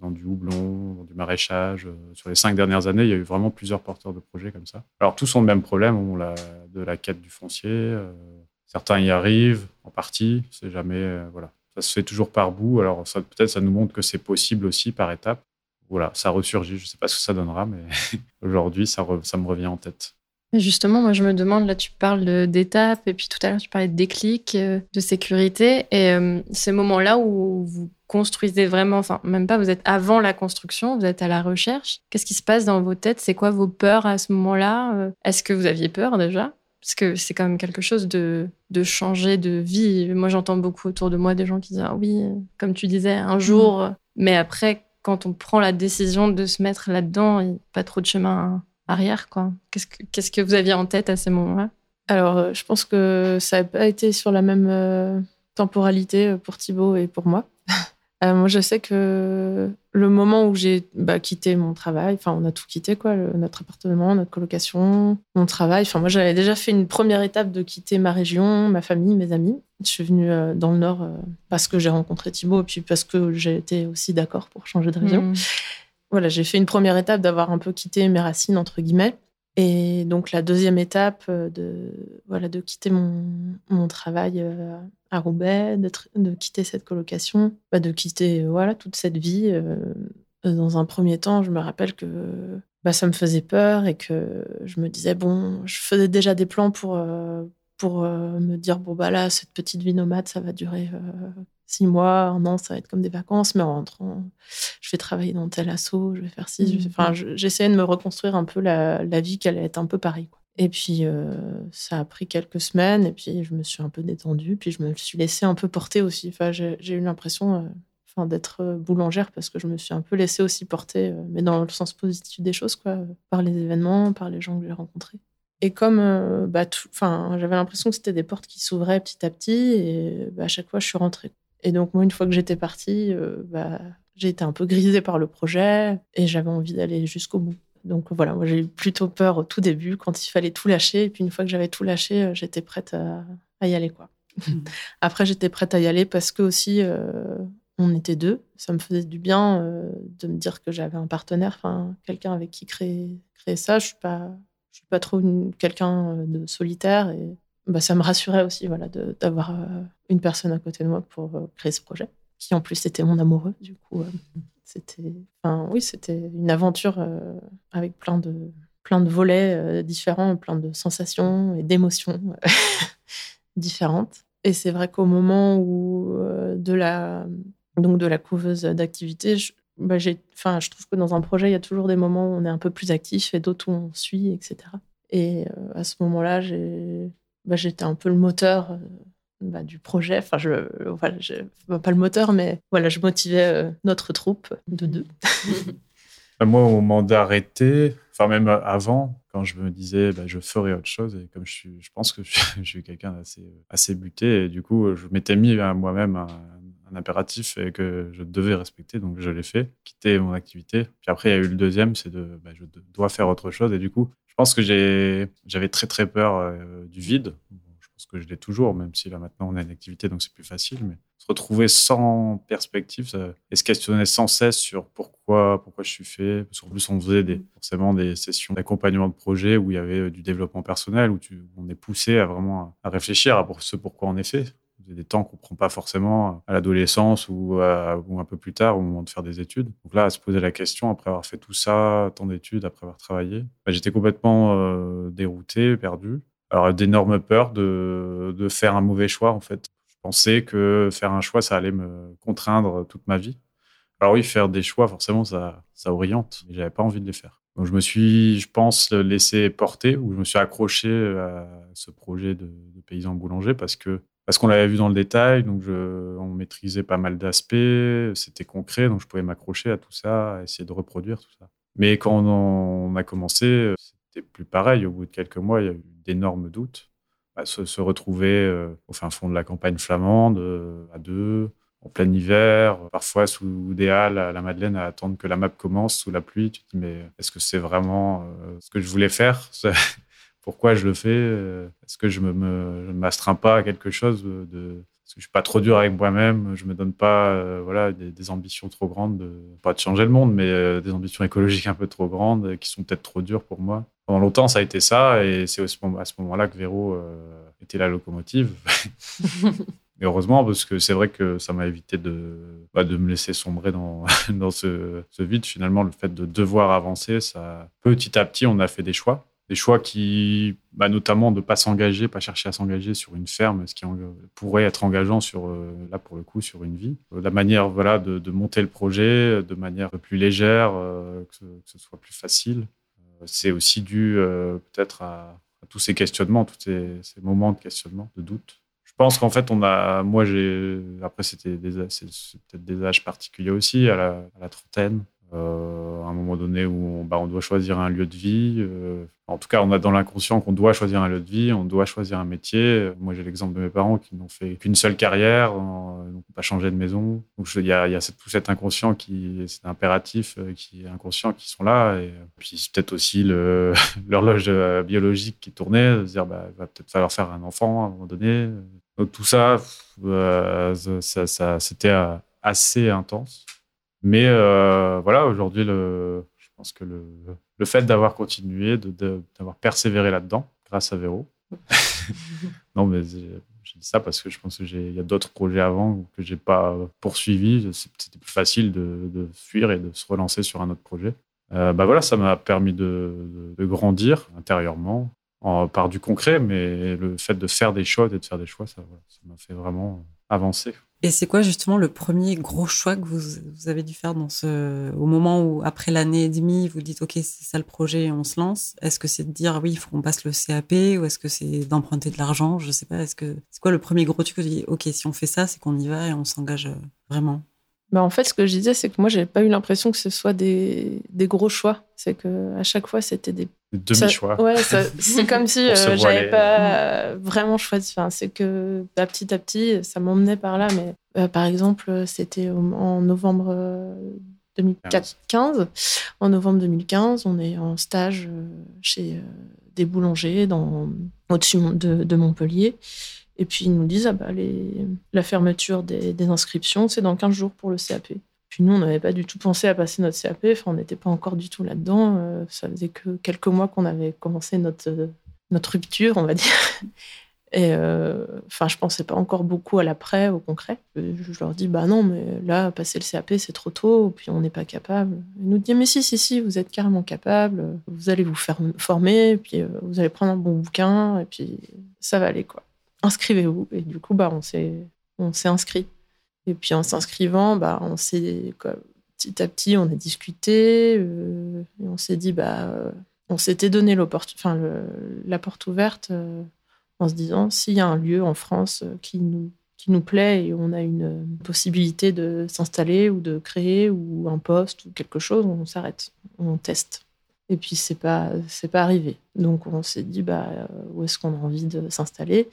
dans du houblon, dans du maraîchage. Sur les cinq dernières années, il y a eu vraiment plusieurs porteurs de projets comme ça. Alors, tous ont le même problème, on la, de la quête du foncier. certains y arrivent en partie, c'est jamais. voilà ça se fait toujours par bout. Alors peut-être ça nous montre que c'est possible aussi par étapes. Voilà, ça ressurgit. Je ne sais pas ce que ça donnera, mais aujourd'hui, ça, ça me revient en tête. Justement, moi je me demande, là tu parles d'étapes, et puis tout à l'heure tu parlais de déclic, euh, de sécurité, et euh, ces moments-là où vous construisez vraiment, enfin même pas, vous êtes avant la construction, vous êtes à la recherche, qu'est-ce qui se passe dans vos têtes? C'est quoi vos peurs à ce moment-là? Euh, Est-ce que vous aviez peur déjà? Parce que c'est quand même quelque chose de, de changer de vie. Moi, j'entends beaucoup autour de moi des gens qui disent ah oui, comme tu disais, un jour. Mm. Mais après, quand on prend la décision de se mettre là-dedans, il n'y a pas trop de chemin arrière. quoi. Qu'est-ce que, qu'est-ce que vous aviez en tête à ces moments-là? Alors, euh, je pense que ça n'a pas été sur la même euh, temporalité euh, pour Thibaut et pour moi. Euh, moi, je sais que le moment où j'ai bah, quitté mon travail, enfin, on a tout quitté, quoi, notre appartement, notre colocation, mon travail. Enfin, moi, j'avais déjà fait une première étape de quitter ma région, ma famille, mes amis. Je suis venue euh, dans le Nord parce que j'ai rencontré Thibaut et puis parce que j'ai été aussi d'accord pour changer de région. Mmh. Voilà, j'ai fait une première étape d'avoir un peu quitté mes racines, entre guillemets. Et donc la deuxième étape euh, de voilà de quitter mon, travail euh, à Roubaix, de, de, quitter cette colocation, bah de quitter euh, voilà toute cette vie. Dans un premier temps, je me rappelle que bah, ça me faisait peur et que je me disais bon, je faisais déjà des plans pour pour me dire bon bah là cette petite vie nomade ça va durer six mois, un an, ça va être comme des vacances, mais en rentrant, je vais travailler dans tel assaut, je vais faire ci. Mmh. Enfin, j'essayais de me reconstruire un peu la, vie qui allait être un peu pareil. Et puis, euh, ça a pris quelques semaines, et puis je me suis un peu détendue, puis je me suis laissée un peu porter aussi. Enfin, j'ai eu l'impression euh, enfin, d'être euh, boulangère parce que je me suis un peu laissée aussi porter, mais dans le sens positif des choses, quoi, par les événements, par les gens que j'ai rencontrés. Et comme bah, j'avais l'impression que c'était des portes qui s'ouvraient petit à petit, et bah, à chaque fois, je suis rentrée. Et donc, moi, une fois que j'étais partie, euh, bah, j'ai été un peu grisée par le projet et j'avais envie d'aller jusqu'au bout. Donc voilà, moi j'ai eu plutôt peur au tout début quand il fallait tout lâcher. Et puis une fois que j'avais tout lâché, euh, j'étais prête à, y aller. quoi. Mmh. Après, j'étais prête à y aller parce que aussi, euh, on était deux. Ça me faisait du bien de me dire que j'avais un partenaire, enfin quelqu'un avec qui créer, créer ça. Je suis pas, je suis pas trop quelqu'un de solitaire et bah, ça me rassurait aussi d'avoir euh, une personne à côté de moi pour euh, créer ce projet, qui en plus était mon amoureux. Du coup, euh, c'était, enfin, oui, c'était une aventure avec plein de, volets différents, plein de sensations et d'émotions différentes. Et c'est vrai qu'au moment où de la donc de la couveuse d'activité, bah, enfin, je trouve que dans un projet, il y a toujours des moments où on est un peu plus actif et d'autres où on suit, etc. Et à ce moment-là, j'ai bah, j'étais un peu le moteur euh, bah, du projet. Enfin, je, voilà, je, pas le moteur, mais voilà, je motivais euh, notre troupe de deux. Bah, moi, au moment d'arrêter, enfin même avant, quand je me disais bah, je ferai autre chose, et comme je, suis, je pense que je, suis quelqu'un d'assez assez buté, et du coup, je m'étais mis à moi-même un, impératif et que je devais respecter, donc je l'ai fait, quitter mon activité. Puis après, il y a eu le deuxième, c'est de je dois faire autre chose, et du coup, je pense que j'avais très très peur euh, du vide. je pense que je l'ai toujours, même si là maintenant on a une activité, donc c'est plus facile. Mais se retrouver sans perspective et se questionner sans cesse sur pourquoi, pourquoi je suis fait. Parce qu'en plus, on faisait forcément des sessions d'accompagnement de projet où il y avait euh, du développement personnel, où on est poussé à vraiment à réfléchir à ce pourquoi on est fait. Des temps qu'on prend pas forcément à l'adolescence ou, un peu plus tard au moment de faire des études. Donc là, à se poser la question, après avoir fait tout ça, tant d'études, après avoir travaillé, bah, j'étais complètement euh, dérouté, perdu. Alors, d'énormes peurs de, de faire un mauvais choix, en fait. Je pensais que faire un choix, ça allait me contraindre toute ma vie. Alors oui, faire des choix, forcément, ça, ça oriente. Mais j'avais pas envie de les faire. Donc je me suis, je pense, laissé porter ou je me suis accroché à ce projet de paysan boulanger parce que parce qu'on l'avait vu dans le détail, donc on maîtrisait pas mal d'aspects, c'était concret, donc je pouvais m'accrocher à tout ça, essayer de reproduire tout ça. Mais quand on, a commencé, c'était plus pareil. Au bout de quelques mois, il y a eu d'énormes doutes. Bah, se, retrouver euh, au fin fond de la campagne flamande, euh, à deux, en plein hiver, parfois sous des halles à la Madeleine à attendre que la map commence sous la pluie. Tu te dis, mais est-ce que c'est vraiment euh, ce que je voulais faire? pourquoi je le fais euh, Est-ce que je ne me, m'astreins pas à quelque chose de, parce que je suis pas trop dur avec moi-même, je me donne pas euh, voilà des, ambitions trop grandes, de, pas de changer le monde, mais euh, des ambitions écologiques un peu trop grandes qui sont peut-être trop dures pour moi. Pendant longtemps, ça a été ça, et c'est à ce moment-là que Véro était la locomotive. Et heureusement, parce que c'est vrai que ça m'a évité de, bah, de me laisser sombrer dans, dans ce, ce, vide. Finalement, le fait de devoir avancer, ça, petit à petit, on a fait des choix des choix qui, bah, notamment de pas s'engager, pas chercher à s'engager sur une ferme, ce qui pourrait être engageant sur, euh, là pour le coup, sur une vie. Euh, la manière, voilà, de, monter le projet de manière plus légère, euh, que, ce, soit plus facile. c'est aussi dû peut-être à, tous ces questionnements, tous ces, moments de questionnement, de doute. Je pense qu'en fait, on a, moi, j'ai, après, c'était peut-être des âges particuliers aussi, à la trentaine. Euh, à un moment donné où on, bah, on, doit choisir un lieu de vie. Euh, en tout cas, on a dans l'inconscient qu'on doit choisir un lieu de vie, on doit choisir un métier. Moi, j'ai l'exemple de mes parents qui n'ont fait qu'une seule carrière, n'ont pas changé de maison. Il y a, tout cet inconscient qui, c'est impératif, euh, qui est inconscient, qui sont là. Et puis, c'est peut-être aussi l'horloge biologique qui tournait, de se dire, bah, il va peut-être falloir faire un enfant à un moment donné. Donc, tout ça, ça c'était assez intense. Mais euh, voilà, aujourd'hui, je pense que le, le fait d'avoir continué, d'avoir persévéré là-dedans, grâce à Véro. non, mais j'ai dit ça parce que je pense qu'il y a d'autres projets avant que j'ai pas poursuivis. C'était plus facile de, fuir et de se relancer sur un autre projet. Euh, bah voilà, ça m'a permis de, de, grandir intérieurement en, par du concret, mais le fait de faire des choix et de faire des choix, ça m'a fait vraiment avancer. Et c'est quoi justement le premier gros choix que vous, avez dû faire dans ce, au moment où, après l'année et demie, vous dites, OK, c'est ça le projet, on se lance? Est-ce que c'est de dire, oui, il faut qu'on passe le CAP ou est-ce que c'est d'emprunter de l'argent? Je sais pas. Est-ce que c'est quoi le premier gros truc que vous dites, OK, si on fait ça, c'est qu'on y va et on s'engage euh, vraiment? Bah en fait, ce que je disais, c'est que moi, j'avais pas eu l'impression que ce soit des, des gros choix. C'est que à chaque fois, c'était des demi-choix. Ouais, c'est comme si euh, j'avais pas vraiment choisi. Enfin, c'est que bah, petit à petit, ça m'emmenait par là. Mais euh, par exemple, c'était en novembre 2015. En novembre 2015, on est en stage euh, chez des boulangers dans au-dessus de, de Montpellier. Et puis ils nous disent, ah bah, les, la fermeture des, inscriptions, c'est dans 15 jours pour le CAP. Nous, on n'avait pas du tout pensé à passer notre CAP, enfin, on n'était pas encore du tout là-dedans. Euh, ça faisait que quelques mois qu'on avait commencé notre, notre rupture, on va dire. Et euh, enfin, je pensais pas encore beaucoup à l'après, au concret. Je leur dis, bah non, mais là, passer le CAP, c'est trop tôt, puis on n'est pas capable. Ils nous disent, mais si, si, si, vous êtes carrément capable, vous allez vous faire former, puis euh, vous allez prendre un bon bouquin, et puis ça va aller, quoi inscrivez-vous. Et du coup, bah, on s'est, on s'est inscrit. Et puis en s'inscrivant, bah, on s'est, petit à petit, on a discuté. Euh, on s'est dit, bah, euh, on s'était donné la porte ouverte euh, en se disant, s'il y a un lieu en France qui nous, qui nous plaît et on a une possibilité de s'installer ou de créer ou un poste ou quelque chose, on s'arrête, on teste. Et puis c'est pas c'est pas arrivé. Donc on s'est dit bah où est-ce qu'on a envie de s'installer?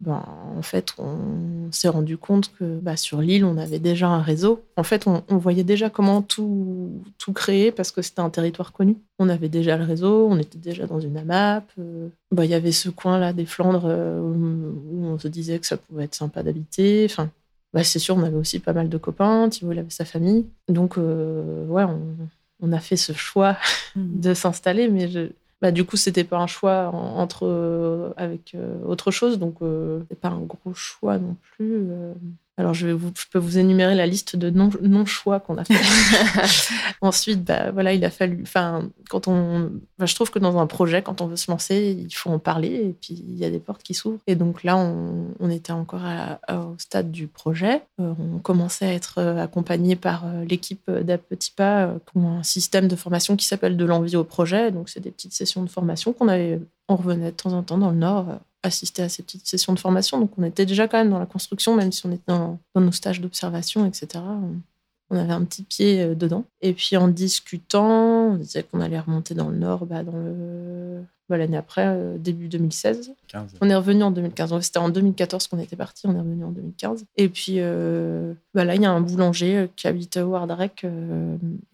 Ben, en fait, on s'est rendu compte que bah, sur l'île, on avait déjà un réseau. En fait, on, voyait déjà comment tout, tout créer parce que c'était un territoire connu. On avait déjà le réseau, on était déjà dans une AMAP. Euh, bah, il y avait ce coin-là des Flandres euh, où on se disait que ça pouvait être sympa d'habiter. Enfin, bah, c'est sûr, on avait aussi pas mal de copains. Thibault, avait sa famille. Donc, euh, ouais, on, on, a fait ce choix mmh. de s'installer, mais je, bah, du coup, c'était pas un choix entre euh, avec euh, autre chose, donc euh, c'est pas un gros choix non plus. Alors, je, vais vous, je peux vous énumérer la liste de non-choix qu'on a fait. Ensuite, bah, voilà, il a fallu. Enfin, quand on. je trouve que dans un projet, quand on veut se lancer, il faut en parler et puis il y a des portes qui s'ouvrent. Et donc là, on, était encore au stade du projet. Euh, on commençait à être accompagné par euh, l'équipe d'App Petit Pas, euh, qui ont un système de formation qui s'appelle de l'envie au projet. Donc, c'est des petites sessions de formation qu'on avait. On revenait de temps en temps dans le Nord assister à ces petites sessions de formation. Donc, on était déjà quand même dans la construction, même si on était dans, nos stages d'observation, etc. On, avait un petit pied euh, dedans. Et puis, en discutant, on disait qu'on allait remonter dans le nord, bah, dans le bah, l'année après, euh, début 2016. On est revenu en 2015. C'était en 2014 qu'on était parti, on est revenu en 2015. Et puis euh, bah, là, il y a un boulanger qui habite Wardrek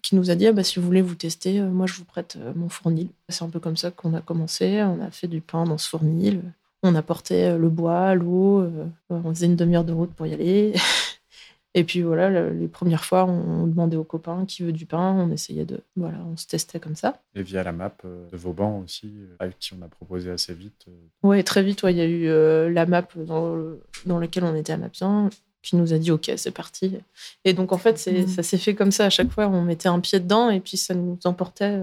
qui nous a dit ah, bah, si vous voulez vous tester, moi je vous prête mon fournil. C'est un peu comme ça qu'on a commencé. On a fait du pain dans ce fournil. On apportait euh, le bois, l'eau, euh, on faisait une demi-heure de route pour y aller. Et puis voilà, les premières fois, on demandait aux copains qui veut du pain, on essayait de. Voilà, on se testait comme ça. Et via la map euh, de Vauban aussi, avec qui on a proposé assez vite. Oui, très vite, il y a eu la map dans, dans laquelle on était à Mapien qui nous a dit OK, c'est parti. Et donc en fait, mmh. ça s'est fait comme ça. À chaque fois, on mettait un pied dedans et puis ça nous emportait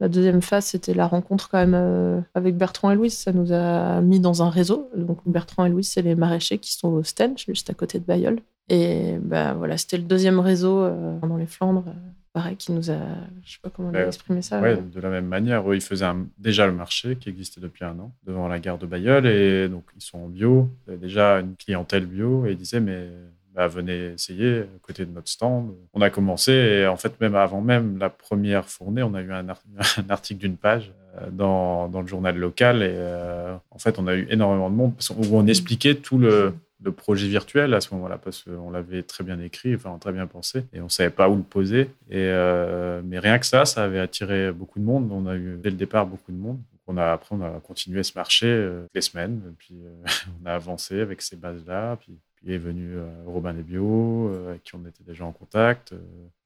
la deuxième phase, c'était la rencontre quand même euh, avec Bertrand et Louise. Ça nous a mis dans un réseau. Donc Bertrand et Louise, c'est les maraîchers qui sont au Stench, juste à côté de Bayeul. Et bah, voilà, c'était le deuxième réseau euh, dans les Flandres, euh, pareil, qui nous a, je sais pas comment on a exprimé ça. Ouais, de la même manière, eux, ils faisaient déjà le marché qui existait depuis un an devant la gare de Bayeul. Et donc, ils sont en bio, déjà une clientèle bio. Et ils disaient, mais bah, venez essayer à côté de notre stand. On a commencé et en fait, même avant même la première fournée, on a eu un, article d'une page euh, dans, dans, le journal local et euh, en fait, on a eu énormément de monde où on expliquait tout le, le projet virtuel à ce moment-là parce qu'on l'avait très bien écrit, enfin très bien pensé et on savait pas où le poser. Et euh, mais rien que ça, ça avait attiré beaucoup de monde. On a eu dès le départ beaucoup de monde. On a, après, on a continué ce marché les semaines, puis on a avancé avec ces bases-là, puis puis est venu euh, Robin Desbio, euh, avec qui on était déjà en contact. Euh.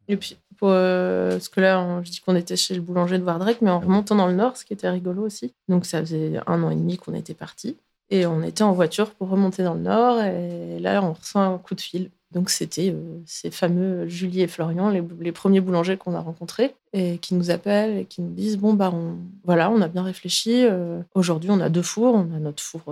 Et puis, pour, parce que là, je dis qu'on était chez le boulanger de Vardrec, mais en remontant dans le nord, ce qui était rigolo aussi. Donc, ça faisait un an et demi qu'on était parti. Et on était en voiture pour remonter dans le nord. Et là, on reçoit un coup de fil. Donc, c'était ces fameux Julie et Florian, les, premiers boulangers qu'on a rencontrés, et qui nous appellent et qui nous disent Bon, bah, on, voilà, on a bien réfléchi. Aujourd'hui, on a deux fours. On a notre four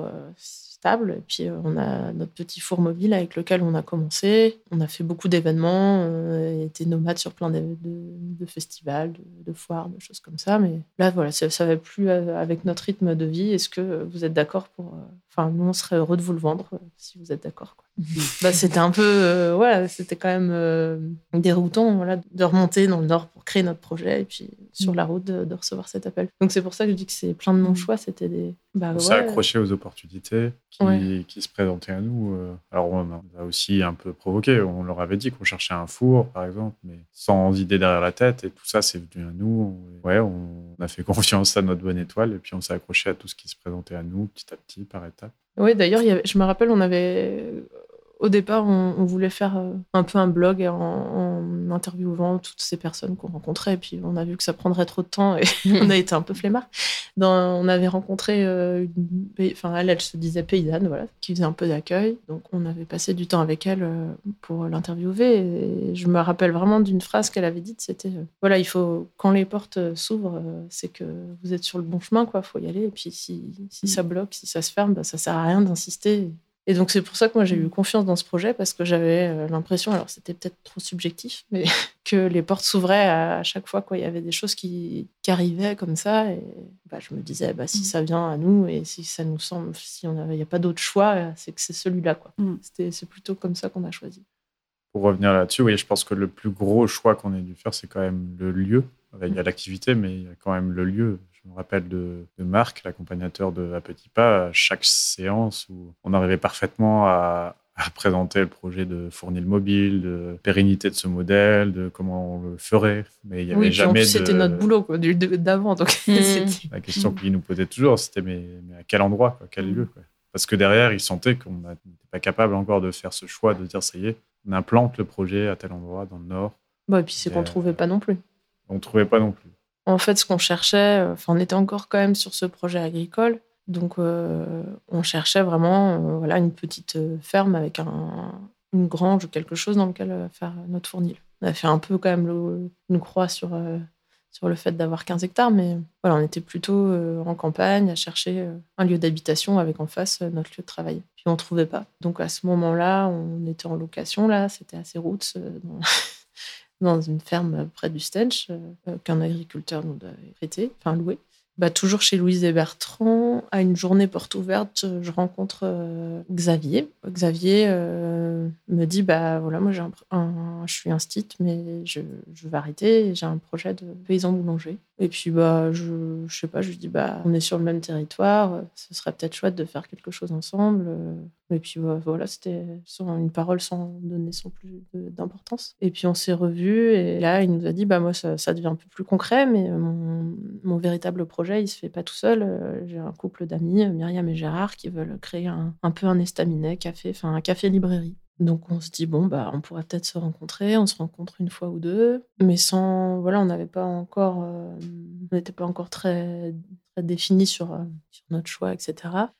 Et puis, euh, on a notre petit four mobile avec lequel on a commencé. On a fait beaucoup d'événements, euh, été nomade sur plein de, de, festivals, de, foires, de choses comme ça. Mais là, voilà, ça ne va plus euh, avec notre rythme de vie. Est-ce que vous êtes d'accord pour. Enfin, nous, on serait heureux de vous le vendre si vous êtes d'accord. bah, c'était un peu. voilà, c'était quand même déroutant voilà, de remonter dans le Nord pour créer notre projet et puis sur la route de, recevoir cet appel. Donc, c'est pour ça que je dis que c'est plein de non-choix. C'était des. Bah, on s'est accroché aux opportunités qui, se présentaient à nous. Euh, alors, on a aussi un peu provoqué. On leur avait dit qu'on cherchait un four, par exemple, mais sans idée derrière la tête. Et tout ça, c'est venu à nous. Ouais, on a fait confiance à notre bonne étoile et puis on s'est accroché à tout ce qui se présentait à nous, petit à petit, par étapes. Oui, d'ailleurs, je me rappelle, on avait au départ, on, voulait faire euh, un peu un blog en, interviewant toutes ces personnes qu'on rencontrait. Et puis, on a vu que ça prendrait trop de temps et on a été un peu flemmard. on avait rencontré, euh, une, enfin, elle, elle se disait paysanne, voilà, qui faisait un peu d'accueil. Donc, on avait passé du temps avec elle euh, pour l'interviewer. Et je me rappelle vraiment d'une phrase qu'elle avait dite c'était voilà, il faut, quand les portes s'ouvrent, c'est que vous êtes sur le bon chemin, quoi, faut y aller. Et puis, si, si ça bloque, si ça se ferme, bah, ça sert à rien d'insister. Et donc c'est pour ça que moi j'ai eu mm. confiance dans ce projet parce que j'avais euh, l'impression, alors c'était peut-être trop subjectif, mais que les portes s'ouvraient à, chaque fois quoi. Il y avait des choses qui, qui arrivaient comme ça et bah, je me disais bah, si mm. ça vient à nous et si ça nous semble, si on il n'y a pas d'autre choix, c'est que c'est celui-là quoi. Mm. C'était c'est plutôt comme ça qu'on a choisi. Pour revenir là-dessus, oui, je pense que le plus gros choix qu'on ait dû faire, c'est quand même le lieu. Il y a l'activité, mais il y a quand même le lieu. Je me rappelle de, Marc, l'accompagnateur de À Petit Pas, à chaque séance où on arrivait parfaitement à, présenter le projet de fournir le mobile, de pérennité de ce modèle, de comment on le ferait. Mais il y avait oui, jamais. C'était notre boulot d'avant. Donc mmh. la question qu'il nous posait toujours, c'était mais, à quel endroit, quel lieu Parce que derrière, il sentait qu'on n'était pas capable encore de faire ce choix de dire ça y est, on implante le projet à tel endroit dans le nord. Bah, et puis c'est qu'on ne trouvait pas non plus. On ne trouvait pas non plus. En fait, ce qu'on cherchait, euh, enfin, on était encore quand même sur ce projet agricole. Donc, euh, on cherchait vraiment euh, voilà, une petite ferme avec un, une grange ou quelque chose dans lequel faire notre fournil. On a fait un peu quand même une croix sur, sur le fait d'avoir 15 hectares, mais voilà, on était plutôt en campagne à chercher un lieu d'habitation avec en face notre lieu de travail. Puis on ne trouvait pas. Donc à ce moment-là, on était en location, là, c'était assez dans une ferme près du Stench euh, qu'un agriculteur nous avait prêté, enfin loué. Bah, toujours chez Louise et Bertrand, à une journée porte ouverte, je rencontre euh, Xavier. Xavier euh, me dit bah voilà, moi j'ai un, je suis un mais je, je vais arrêter. J'ai un projet de paysan boulanger. Et puis bah je, je sais pas, je lui dis bah on est sur le même territoire, ce serait peut-être chouette de faire quelque chose ensemble. Et puis bah, voilà, c'était une parole sans donner sans plus d'importance. Et puis on s'est revus et là il nous a dit bah moi ça, devient un peu plus concret, mais mon, mon véritable projet il se fait pas tout seul. Euh, j'ai un couple d'amis, Myriam et Gérard, qui veulent créer un, un peu un estaminet café, enfin un café-librairie. Donc on se dit bon bah on pourrait peut-être se rencontrer, on se rencontre une fois ou deux, mais sans voilà on n'avait pas encore, euh, on n'était pas encore très, très défini sur, euh, sur, notre choix etc.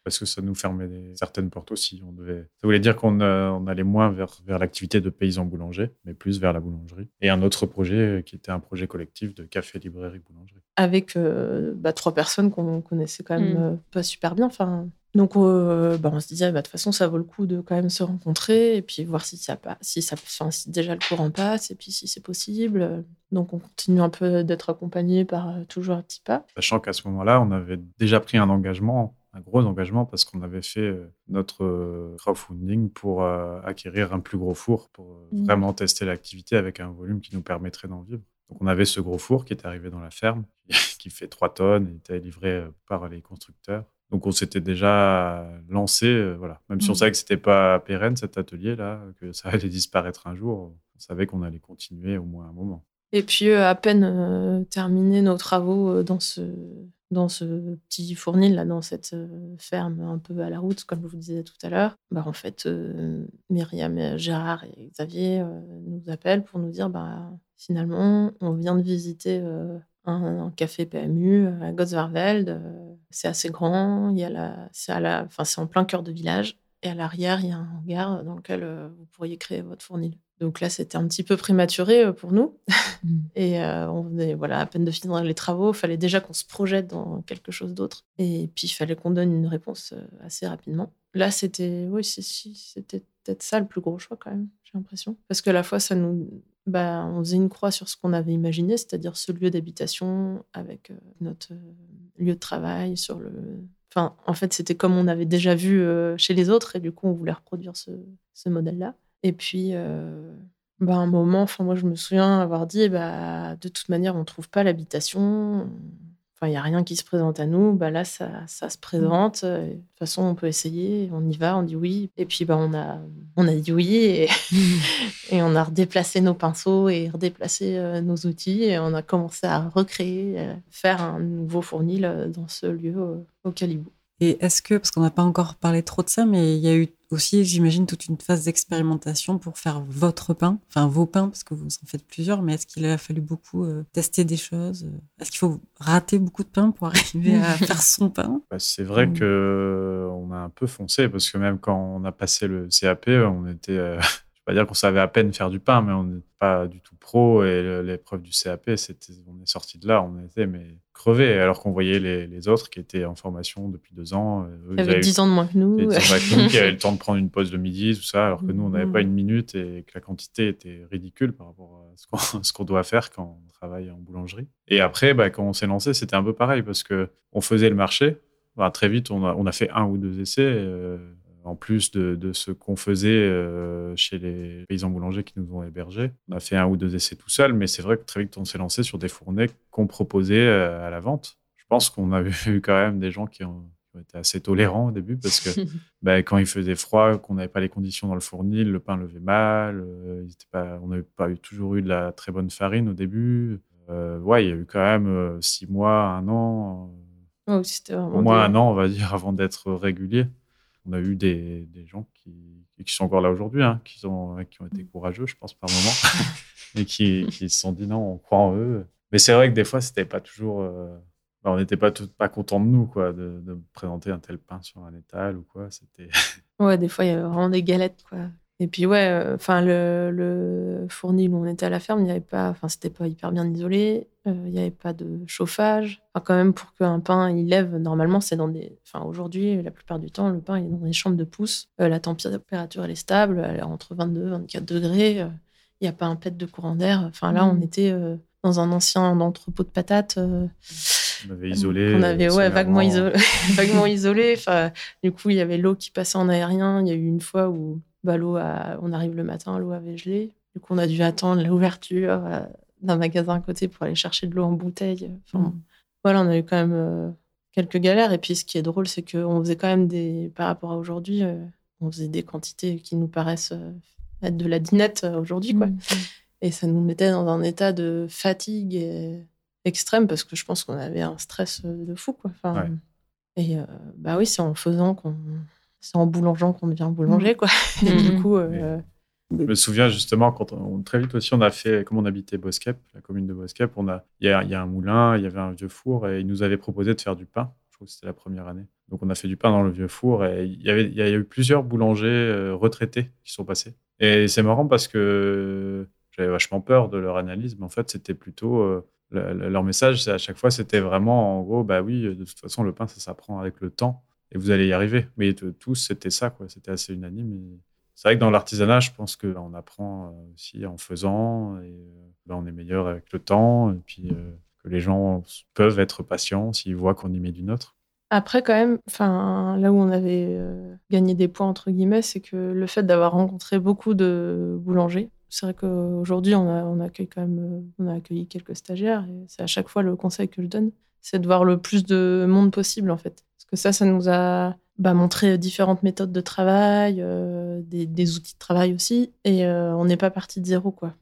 Parce que ça nous fermait certaines portes aussi. On devait, ça voulait dire qu'on on allait moins vers vers l'activité de paysan boulanger, mais plus vers la boulangerie. Et un autre projet qui était un projet collectif de café librairie boulangerie. Avec bah, trois personnes qu'on connaissait quand même mmh. pas super bien. Enfin donc, euh, bah, on se disait, bah, de toute façon, ça vaut le coup de quand même se rencontrer et puis voir si ça passe, si ça, enfin, si déjà le courant passe et puis si c'est possible. Donc, on continue un peu d'être accompagné par euh, toujours un petit pas. Sachant qu'à ce moment-là, on avait déjà pris un engagement, un gros engagement, parce qu'on avait fait euh, notre crowdfunding pour acquérir un plus gros four, pour mmh. vraiment tester l'activité avec un volume qui nous permettrait d'en vivre. Donc, on avait ce gros four qui est arrivé dans la ferme, qui fait 3 tonnes, et était livré par les constructeurs. Donc on s'était déjà lancé, euh, voilà. Même si on mmh. savait que c'était pas pérenne cet atelier-là, que ça allait disparaître un jour, on savait qu'on allait continuer au moins un moment. Et puis euh, à peine euh, terminé nos travaux dans ce dans ce petit fournil là, dans cette ferme un peu à la route, comme je vous disais tout à l'heure, bah en fait Myriam, Gérard et Xavier nous appellent pour nous dire bah finalement on vient de visiter un, café PMU à Gottsvarveld. C'est assez grand. Il y a la, c'est, à la, enfin, c'est en plein cœur de village. Et à l'arrière, il y a un hangar dans lequel euh, vous pourriez créer votre fournil. Donc là, c'était un petit peu prématuré euh, pour nous. Mmh. Et euh, on venait voilà, à peine de finir les travaux. Il fallait déjà qu'on se projette dans quelque chose d'autre. Et puis, il fallait qu'on donne une réponse assez rapidement. Là, c'était, oui, c'était peut-être ça le plus gros choix quand même, j'ai l'impression. Parce que la fois, ça nous, bah, on faisait une croix sur ce qu'on avait imaginé, c'est-à-dire ce lieu d'habitation avec euh, notre euh, lieu de travail sur le. Enfin, en fait, c'était comme on avait déjà vu euh, chez les autres, et du coup, on voulait reproduire ce, modèle-là. Et puis, bah, un moment, moi, je me souviens avoir dit, bah, de toute manière, on ne trouve pas l'habitation il n'y a rien qui se présente à nous, bah là, ça, ça se présente. Euh, de toute façon, on peut essayer, on y va, on dit oui. Et puis, bah, on, a, on a dit oui et, et on a redéplacé nos pinceaux et redéplacé euh, nos outils et on a commencé à recréer, euh, faire un nouveau fournil dans ce lieu au Calibou. Et est-ce que, parce qu'on n'a pas encore parlé trop de ça, mais il y a eu aussi, j'imagine, toute une phase d'expérimentation pour faire votre pain, enfin vos pains, parce que vous en faites plusieurs, mais est-ce qu'il a fallu beaucoup euh, tester des choses Est-ce qu'il faut rater beaucoup de pain pour arriver à faire son pain? Bah, C'est vrai que on a un peu foncé, parce que même quand on a passé le CAP, on était... Euh, pas dire qu'on savait à peine faire du pain, mais on n'est pas du tout pro. Et l'épreuve du CAP, c'était, on est sorti de là, on était mais crevé, alors qu'on voyait les, autres qui étaient en formation depuis deux ans. Eux, ils avaient 10 ans de moins que nous. qui avaient le temps de prendre une pause de midi, tout ça, alors que nous, on n'avait pas une minute et que la quantité était ridicule par rapport à ce qu'on, doit faire quand on travaille en boulangerie. Et après, bah, quand on s'est lancé, c'était un peu pareil parce que on faisait le marché. Bah, très vite, on a, on a, fait un ou deux essais. Euh, en plus de, ce qu'on faisait euh, chez les paysans boulangers qui nous ont hébergés. On a fait un ou deux essais tout seul, mais c'est vrai que très vite, on s'est lancé sur des fournées qu'on proposait euh, à la vente. Je pense qu'on avait eu quand même des gens qui ont, été assez tolérants au début parce que bah, quand il faisait froid, qu'on n'avait pas les conditions dans le fournil, le pain levait mal. Euh, pas, on n'avait pas eu, toujours eu de la très bonne farine au début. Euh, ouais, il y a eu quand même six mois, un an. au moins un an, on va dire, avant d'être régulier. On a eu des, des gens qui, qui sont encore là aujourd'hui, hein, qui, ont, qui ont été courageux, je pense, par moment, et qui, qui se sont dit non, on croit en eux. Mais c'est vrai que des fois, c'était pas toujours. Bah, on n'était pas tout, pas content de nous, quoi, de, de, présenter un tel pain sur un étal ou quoi. C'était. Ouais, des fois, il y avait vraiment des galettes, quoi. Et puis, ouais, euh, enfin, le, le, fournil où on était à la ferme, il n'y avait pas, enfin, c'était pas hyper bien isolé. Euh, il n'y avait pas de chauffage. Enfin, quand même, pour qu'un pain il lève, normalement, c'est dans des. Enfin, aujourd'hui, la plupart du temps, le pain il est dans des chambres de pouce. Euh, la température, elle est stable, elle est entre 22 et 24 degrés. Il n'y a pas un pet de courant d'air. Enfin, là, on mmh. était dans un ancien entrepôt de patates. On avait isolé. On avait ouais, vaguement, isolé, vaguement isolé. Enfin, du coup, il y avait l'eau qui passait en aérien. Il y a eu une fois où bah, l'eau, on arrive le matin, l'eau avait gelé. Du coup, on a dû attendre l'ouverture euh, d'un magasin à côté pour aller chercher de l'eau en bouteille. Enfin, mm. Voilà, on a eu quand même euh, quelques galères. Et puis, ce qui est drôle, c'est qu'on faisait quand même des, par rapport à aujourd'hui, euh, on faisait des quantités qui nous paraissent être de la dinette aujourd'hui, quoi. Mm. Et ça nous mettait dans un état de fatigue et extrême parce que je pense qu'on avait un stress de fou. Quoi. Enfin, Et euh, bah oui, c'est en faisant qu'on. C'est en boulangeant qu'on devient boulanger, quoi. Et du coup. Euh, je me souviens justement quand on, très vite aussi on a fait comme on habitait Bosquep, la commune de Bosquep, on a il y, a il y, a un moulin, il y avait un vieux four et ils nous avaient proposé de faire du pain. Je trouve que c'était la première année. Donc on a fait du pain dans le vieux four et il y avait il y a eu plusieurs boulangers retraités qui sont passés. Et c'est marrant parce que j'avais vachement peur de leur analyse, mais en fait c'était plutôt leur message, à chaque fois, c'était vraiment en gros, bah oui, de toute façon, le pain, ça s'apprend avec le temps et vous allez y arriver. Mais tous, c'était ça, quoi. C'était assez unanime. C'est vrai que dans l'artisanat, je pense qu'on apprend euh, aussi en faisant et euh, bah, on est meilleur avec le temps et puis euh, que les gens peuvent être patients s'ils voient qu'on y met du nôtre. Après, quand même, là où on avait gagné des points, entre guillemets, c'est que le fait d'avoir rencontré beaucoup de boulangers, c'est vrai qu'aujourd'hui, on, a, on quand même, on a accueilli quelques stagiaires c'est à chaque fois le conseil que je donne, c'est de voir le plus de monde possible en fait. Que ça, ça nous a bah, montré différentes méthodes de travail, euh, des, outils de travail aussi, et euh, on n'est pas parti de zéro quoi.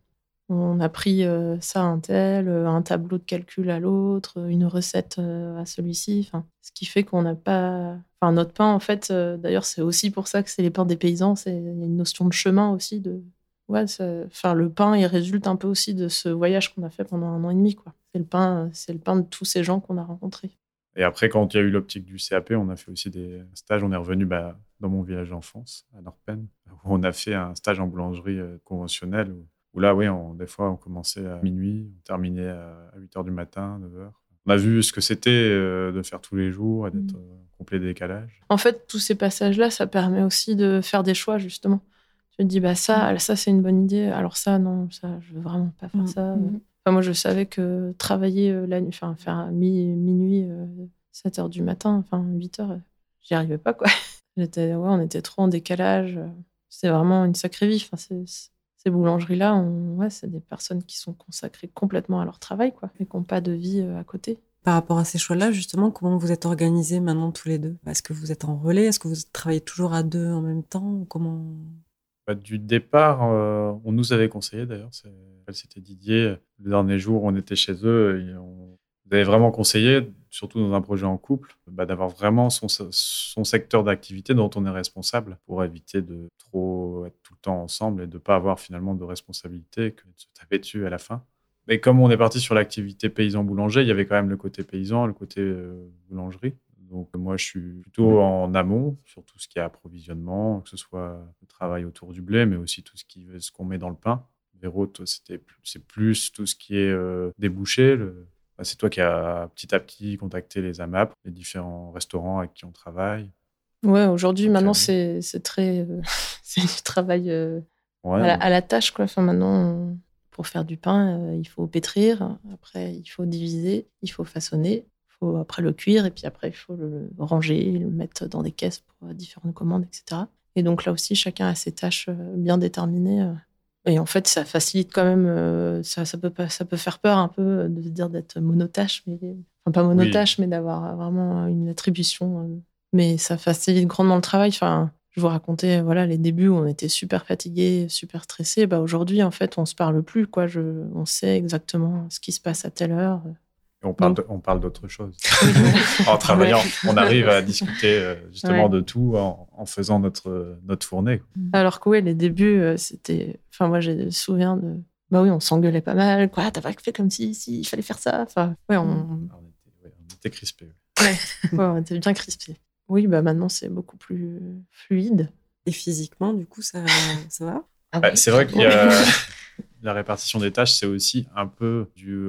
On a pris ça à un tel, un tableau de calcul à l'autre, une recette à celui-ci. Ce qui fait qu'on n'a pas. Enfin, notre pain, en fait, d'ailleurs, c'est aussi pour ça que c'est les pains des paysans. Il y a une notion de chemin aussi, de, ouais, enfin, le pain, il résulte un peu aussi de ce voyage qu'on a fait pendant un an et demi. Quoi. C'est, le c'est le pain de tous ces gens qu'on a rencontrés. Et après, quand il y a eu l'optique du CAP, on a fait aussi des stages. On est revenu bah, dans mon village d'enfance, à Norpen, où on a fait un stage en boulangerie euh, conventionnelle. Où, là, oui, des fois, on commençait à minuit, on terminait à 8 h du matin, 9 h. On a vu ce que c'était euh, de faire tous les jours et d'être mmh. euh, complet décalage. En fait, tous ces passages-là, ça permet aussi de faire des choix, justement. Je me dis, bah ça, mm. ça c'est une bonne idée. Alors ça, non, ça, je veux vraiment pas faire mm. ça. Mm. Moi, je savais que travailler euh, la nuit, faire minuit, 7 euh, heures du matin, enfin, 8 heures, j'y arrivais pas, quoi. On était trop en décalage. C'est vraiment une sacrée vie. Enfin, ces boulangeries-là, c'est des personnes qui sont consacrées complètement à leur travail, quoi, et qui n'ont pas de vie euh, à côté. Par rapport à ces choix-là, justement, comment vous êtes organisés maintenant tous les deux? Est-ce que vous êtes en relais? Est-ce que vous travaillez toujours à deux en même temps? Comment bah, du départ, euh, on nous avait conseillé d'ailleurs, c'était Didier, le dernier jour on était chez eux, et on nous avait vraiment conseillé, surtout dans un projet en couple, bah, d'avoir vraiment son, secteur d'activité dont on est responsable pour éviter de trop être tout le temps ensemble et de ne pas avoir finalement de responsabilité que de se taper dessus à la fin. Mais comme on est parti sur l'activité paysan-boulanger, il y avait quand même le côté paysan, le côté euh, boulangerie. Donc moi, je suis plutôt en amont sur tout ce qui est approvisionnement, que ce soit le travail autour du blé, mais aussi tout ce qui ce qu'on met dans le pain. Véro, c'était c'est plus tout ce qui est euh, débouché. Bah, c'est toi qui as petit à petit contacté les AMAP, les différents restaurants avec qui on travaille. Ouais, aujourd'hui, maintenant, c'est très. Euh, c'est du travail euh, à, la, tâche, quoi. Enfin, maintenant, pour faire du pain, il faut pétrir. Après, il faut diviser, il faut façonner faut après le cuire et puis après il faut le ranger, le mettre dans des caisses pour euh, différentes commandes, etc. Et donc là aussi, chacun a ses tâches euh, bien déterminées. Euh. Et en fait, ça facilite quand même, ça, ça, peut, ça peut faire peur un peu de se dire d'être monotâche, mais enfin, pas monotâche, mais d'avoir vraiment une attribution. mais ça facilite grandement le travail. Enfin, je vous racontais voilà les débuts où on était super fatigué, super stressé. Bah aujourd'hui en fait on se parle plus quoi. Je, on sait exactement ce qui se passe à telle heure. On parle, on parle d'autre chose. en travaillant, on arrive à discuter euh, justement de tout en, faisant notre, notre fournée. Alors que oui, les débuts, euh, c'était. Enfin, moi, j'ai des souvenirs de. Bah oui, on s'engueulait pas mal. Quoi, t'as pas fait comme si, si il fallait faire ça. Enfin, ouais, on. on, était, on était crispés. Ouais. ouais, on était bien crispés. Oui, bah maintenant c'est beaucoup plus fluide. Et physiquement, du coup, ça, ça va? Ah bah, C'est vrai qu'il y a la répartition des tâches, c'est aussi un peu dû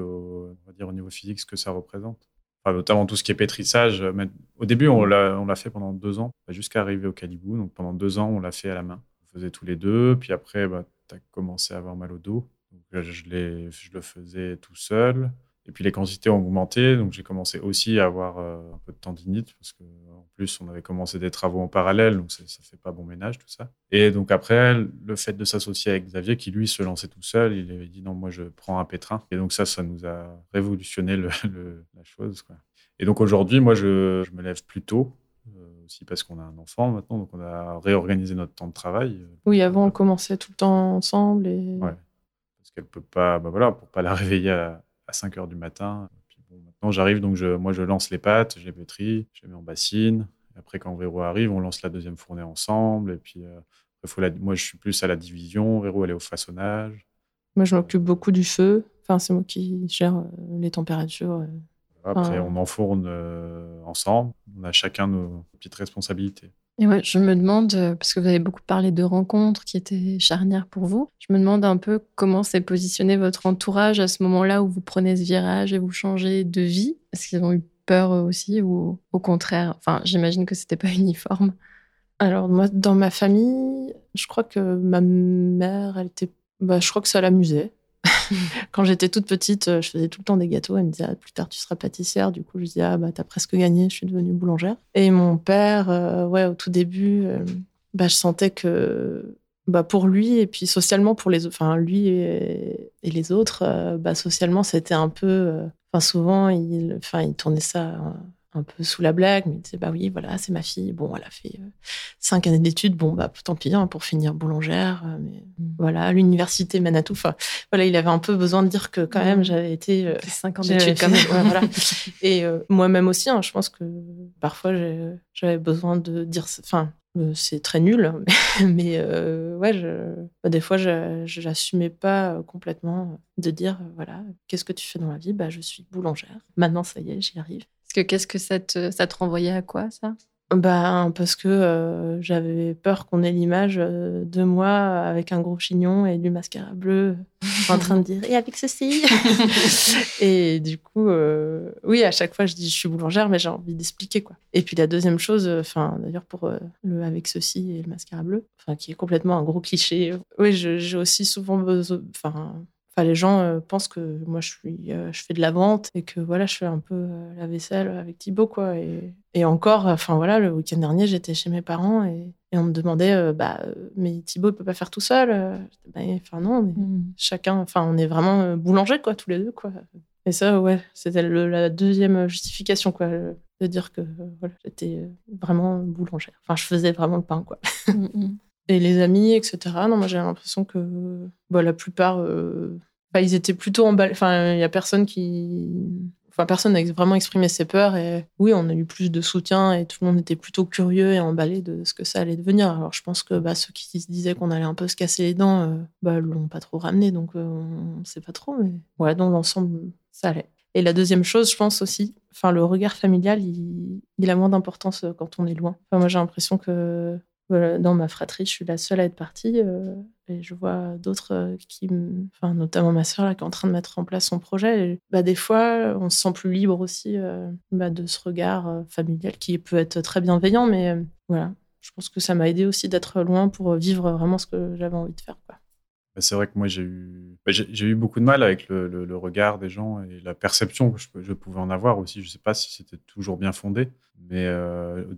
dire, au niveau physique ce que ça représente. Notamment tout ce qui est pétrissage. au début, on l'a fait pendant deux ans, jusqu'à arriver au Calibou. Donc pendant deux ans, on l'a fait à la main. On faisait tous les deux. Puis après, bah, tu as commencé à avoir mal au dos. Je le faisais tout seul. Et puis les quantités ont augmenté, donc j'ai commencé aussi à avoir euh, un peu de tendinite parce qu'en plus on avait commencé des travaux en parallèle, donc ça, ne fait pas bon ménage tout ça. Et donc après, le fait de s'associer avec Xavier, qui lui se lançait tout seul, il avait dit non, moi je prends un pétrin. Et donc ça, ça nous a révolutionné le, la chose. Quoi. Et donc aujourd'hui, moi je, je, me lève plus tôt. Euh, aussi parce qu'on a un enfant maintenant, donc on a réorganisé notre temps de travail. Oui, avant on commençait tout le temps ensemble et. Ouais. Parce qu'elle peut pas, bah voilà, pour pas la réveiller à, à 5 heures du matin. Puis bon, maintenant, j'arrive, donc je, moi, je lance les pâtes, je les pétris, je les mets en bassine. Après, quand Véro arrive, on lance la deuxième fournée ensemble. Et puis, euh, faut la, moi, je suis plus à la division. Véro, elle est au façonnage. Moi, je m'occupe beaucoup du feu. Enfin, c'est moi qui gère euh, les températures. Euh. Après, on enfourne ensemble. On a chacun nos petites responsabilités. Et ouais, je me demande, euh, parce que vous avez beaucoup parlé de rencontres qui étaient charnières pour vous, je me demande un peu comment s'est positionné votre entourage à ce moment-là où vous prenez ce virage et vous changez de vie. Est-ce qu'ils ont eu peur aussi ou au contraire Enfin, j'imagine que c'était pas uniforme. Alors moi, dans ma famille, je crois que ma mère, elle était, bah, je crois que ça l'amusait. Quand j'étais toute petite, euh, je faisais tout le temps des gâteaux. Elle me disait, ah, plus tard, tu seras pâtissière. Du coup, je disais, ah, bah, t'as presque gagné, je suis devenue boulangère. Et mon père, euh, ouais, au tout début, euh, bah, je sentais que bah, pour lui, et puis socialement, pour les enfin, lui et, les autres, bah, socialement, c'était un peu. Enfin, souvent, il, il tournait ça un peu sous la blague, mais il disait bah oui, voilà, c'est ma fille. Bon, elle a fait euh, cinq années d'études. Bon, bah tant pis hein, pour finir boulangère. Euh, mais mm. voilà, l'université mène à tout. Enfin, voilà, il avait un peu besoin de dire que quand même mm. j'avais été euh, cinq ans d'études quand même. voilà. Et moi-même aussi, hein, je pense que parfois j'avais besoin de dire. Enfin, c'est très nul, mais ouais, je, bah, des fois, j'assumais pas complètement de dire voilà, qu'est-ce que tu fais dans la vie? Bah, je suis boulangère. Maintenant, ça y est, j'y arrive. Parce que qu'est-ce que ça te, ça te renvoyait à quoi, ça? Bah, parce que euh, j'avais peur qu'on ait l'image euh, de moi avec un gros chignon et du mascara bleu en train de dire et avec ceci. et du coup, euh, oui, à chaque fois je dis je suis boulangère, mais j'ai envie d'expliquer quoi. Et puis la deuxième chose, enfin d'ailleurs pour le avec ceci et le mascara bleu, enfin qui est complètement un gros cliché. Oui, j'ai aussi souvent besoin, enfin les gens euh, pensent que moi, je, suis, euh, je fais de la vente et que voilà, je fais un peu euh, la vaisselle avec Thibaut. Quoi. Et, et encore, enfin voilà, le week-end dernier, j'étais chez mes parents et, et, on me demandait, bah, mais Thibaut, il peut pas faire tout seul. Bah, enfin non, mais mmh. chacun, enfin, on est vraiment boulanger, quoi, tous les deux. Quoi. Et ça, ouais, c'était la deuxième justification, quoi, de dire que voilà, j'étais vraiment boulangère. Enfin, je faisais vraiment le pain, quoi. Mmh, mmh. Et les amis, etc. Non, moi j'ai l'impression que bah, la plupart ils étaient plutôt emballés. Enfin, il y a personne qui. Enfin, personne n'a vraiment exprimé ses peurs. Et oui, on a eu plus de soutien et tout le monde était plutôt curieux et emballé de ce que ça allait devenir. Alors, je pense que bah, ceux qui se disaient qu'on allait un peu se casser les dents, euh, bah, l'ont pas trop ramené. Donc, euh, on ne sait pas trop. Mais ouais, dans l'ensemble, ça allait. Et la deuxième chose, je pense aussi, enfin, le regard familial, il, a moins d'importance euh, quand on est loin. Enfin, moi, j'ai l'impression que dans ma fratrie, je suis la seule à être partie. Et je vois d'autres euh, qui, enfin, notamment ma sœur, qui est en train de mettre en place son projet. Et, bah, des fois, on se sent plus libre aussi euh, bah, de ce regard familial qui peut être très bienveillant. Mais voilà, je pense que ça m'a aidé aussi d'être loin pour vivre vraiment ce que j'avais envie de faire. Bah, c'est vrai que moi, j'ai eu, bah, j'ai, eu beaucoup de mal avec le, regard des gens et la perception que je, je, pouvais en avoir aussi. Je ne sais pas si c'était toujours bien fondé, mais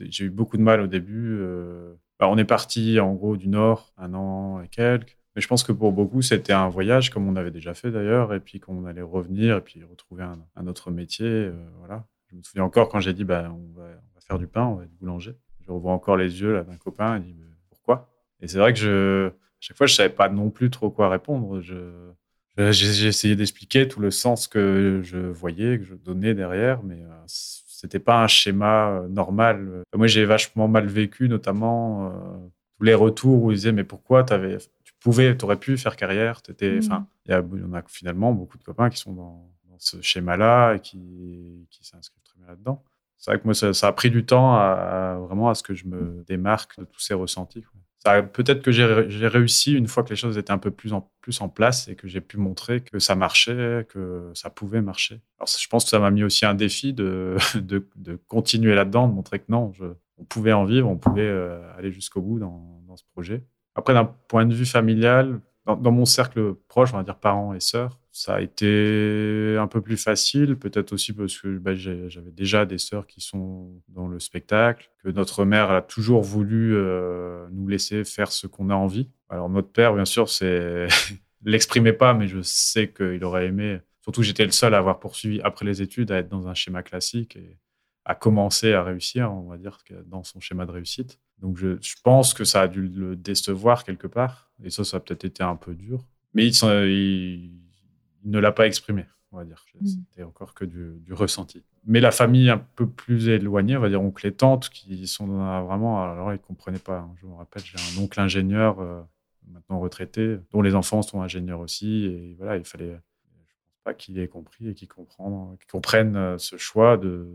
j'ai eu beaucoup de mal au début bah, on est parti en gros du nord un an et quelques. Mais je pense que pour beaucoup, c'était un voyage comme on avait déjà fait d'ailleurs, et puis qu'on allait revenir et puis retrouver un, autre métier. Euh, voilà. Je me souviens encore quand j'ai dit bah, on, va, faire du pain, on va être boulanger. Je revois encore les yeux d'un copain et dit pourquoi? Et c'est vrai que je, à chaque fois, je savais pas non plus trop quoi répondre. Je, j'ai essayé d'expliquer tout le sens que je voyais, que je donnais derrière, mais euh, c'était pas un schéma euh, normal. Moi, j'ai vachement mal vécu, notamment euh, tous les retours où ils disaient mais pourquoi avais, tu pouvais, tu aurais pu faire carrière, t'étais, mmh. enfin, il y, en a finalement beaucoup de copains qui sont dans, ce schéma-là et qui, qui s'inscrivent très bien là-dedans. C'est vrai que moi, ça, a pris du temps à, vraiment à ce que je me démarque de tous ces ressentis. Peut-être que j'ai réussi une fois que les choses étaient un peu plus en, place et que j'ai pu montrer que ça marchait, que ça pouvait marcher. Alors, je pense que ça m'a mis aussi un défi de, de, continuer là-dedans, de montrer que non, on pouvait en vivre, on pouvait euh, aller jusqu'au bout dans, dans, ce projet. Après, d'un point de vue familial, dans, dans, mon cercle proche, on va dire parents et sœurs, ça a été un peu plus facile, peut-être aussi parce que bah, j'avais déjà des sœurs qui sont dans le spectacle, que notre mère a toujours voulu euh, nous laisser faire ce qu'on a envie. Alors notre père, bien sûr, c'est l'exprimait pas, mais je sais qu'il aurait aimé. Surtout, j'étais le seul à avoir poursuivi après les études, à être dans un schéma classique et à commencer à réussir, on va dire, dans son schéma de réussite. Donc je, pense que ça a dû le décevoir quelque part, et ça, ça a peut-être été un peu dur. Mais il il ne l'a pas exprimé, on va dire. Mm. C'était encore que du, ressenti. Mais la famille un peu plus éloignée, on va dire oncle et tante, qui sont vraiment. Alors, ils ne comprenaient pas. Hein. Je me rappelle, j'ai un oncle ingénieur, euh, maintenant retraité, dont les enfants sont ingénieurs aussi. Et voilà, il fallait. Je pense pas qu'il ait compris et qu'il comprenne euh, ce choix de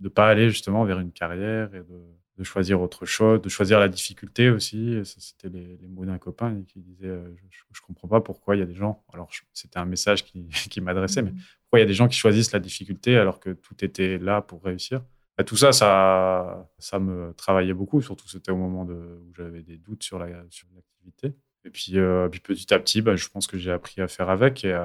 ne pas aller justement vers une carrière et de de choisir autre chose, de choisir la difficulté aussi. C'était les, mots d'un copain qui disait euh, Je ne comprends pas pourquoi il y a des gens. Alors, c'était un message qui, qui m'adressait, mais mmh. pourquoi il y a des gens qui choisissent la difficulté alors que tout était là pour réussir? Bah, Tout ça, ça, ça me travaillait beaucoup, surtout c'était au moment de, où j'avais des doutes sur l'activité. Et puis, euh, puis petit à petit, bah, je pense que j'ai appris à faire avec. Et